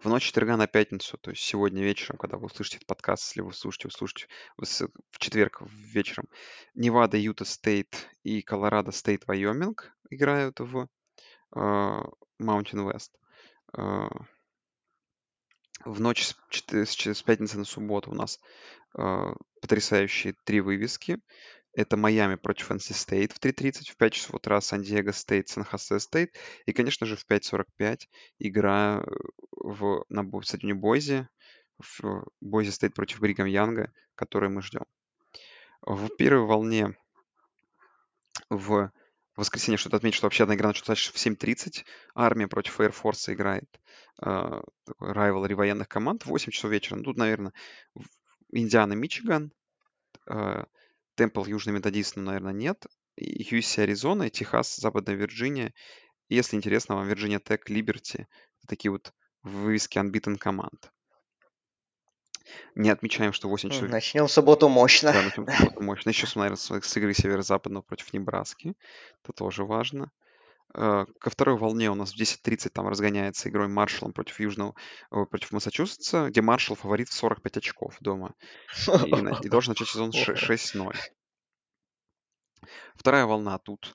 S1: В ночь четверга на пятницу, то есть сегодня вечером, когда вы услышите этот подкаст, если вы слушаете, услышите в с- четверг вечером, Невада, Юта Стейт и Колорадо Стейт, Вайоминг играют в э, Mountain West. Э, В ночь с, с с пятницы на субботу у нас э, потрясающие три вывески. Это Майами против NC State в 3.30, в 5 часов утра Сан-Диего Стейт, Сан-Хосе Стейт. И, конечно же, в 5.45 игра э, в, на стадионе Бойзи, в Бойзи Стейт против Бригам Янга, который мы ждем. В первой волне в воскресенье что-то отметить, что вообще одна игра началась в 7.30. Армия против Air Force играет. э, такой rivalry военных команд. В 8 часов вечера. Ну, тут, наверное, в- Индиана, Мичиган. э, Темпл, Южный Методист, ну, наверное, нет. UC, Аризона, Техас, Западная Вирджиния. Если интересно вам, Вирджиния Тек, Либерти. Такие вот вывески unbeaten команд. Не отмечаем, что 8 часов
S2: Начнем субботу мощно.
S1: да, начнем с субботы мощно. Еще, наверное, с игры северо-западного против Небраски. Это тоже важно. Э, Ко второй волне у нас в 10.30 там разгоняется игрой Маршалом против Южного, ой, против Массачусетса, где Маршал фаворит в 45 очков дома. И, на- и должен начать сезон ш- 6-0. Вторая волна тут,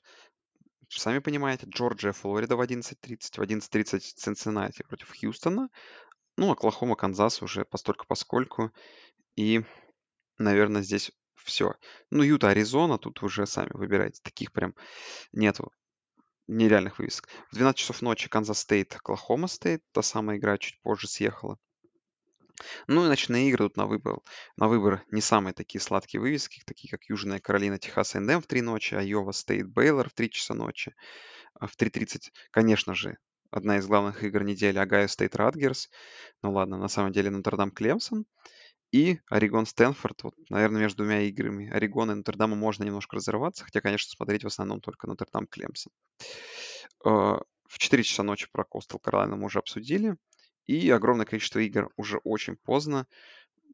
S1: сами понимаете, Джорджия, Флорида в 11.30, в 11.30 Цинциннати против Хьюстона. Ну, Оклахома, Канзас уже постольку поскольку. И, наверное, здесь все. Ну, Юта, Аризона, тут уже сами выбирайте. Таких прям нету нереальных вывесок. В 12 часов ночи Канзас Стейт, Оклахома Стейт. Та самая игра чуть позже съехала. Ну и ночные игры тут на выбор, на выбор не самые такие сладкие вывески, такие как Южная Каролина, Техас A&M в 3 ночи, Айова Стейт, Бейлор в 3 часа ночи. А в 3.30, конечно же, одна из главных игр недели Огайо Стейт Радгерс. Ну ладно, на самом деле Нотр-Дам Клемсон. И Орегон Стэнфорд. Вот, наверное, между двумя играми Орегона и Нотр-Дама можно немножко разорваться, хотя, конечно, смотреть в основном только Нотр-Дам Клемсон. А, в 4 часа ночи про Coastal Каролина мы уже обсудили. И огромное количество игр уже очень поздно.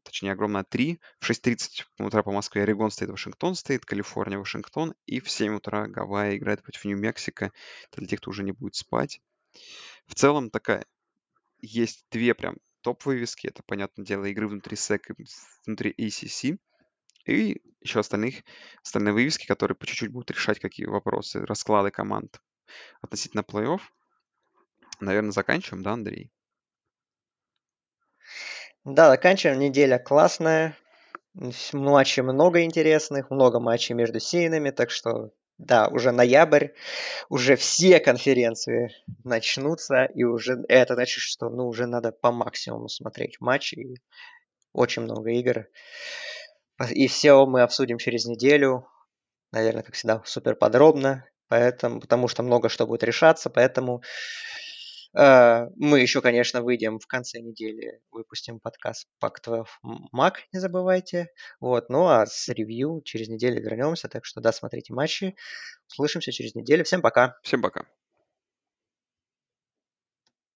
S1: Точнее, огромное 3. В 6.30 утра по Москве Орегон стоит Вашингтон стоит, Калифорния, Вашингтон. И в 7 утра Гавайи играет против Нью-Мексико. Это для тех, кто уже не будет спать. В целом такая есть две прям топ-вывески. Это, понятное дело, игры внутри SEC и внутри ACC. И еще остальных, остальные вывески, которые по чуть-чуть будут решать какие вопросы, расклады команд относительно плей-офф. Наверное, заканчиваем, да, Андрей?
S2: Да, заканчиваем. Неделя классная. Матчей много интересных, много матчей между сеянами, так что да, уже ноябрь, уже все конференции начнутся, и уже это значит, что ну, уже надо по максимуму смотреть матчи. И очень много игр. И все мы обсудим через неделю. Наверное, как всегда, супер подробно. Поэтому, потому что много что будет решаться. Поэтому мы еще, конечно, выйдем в конце недели, выпустим подкаст Pac-12 Mac, не забывайте. Вот, ну а с ревью через неделю вернемся. Так что да, смотрите матчи. Услышимся через неделю. Всем пока.
S1: Всем пока.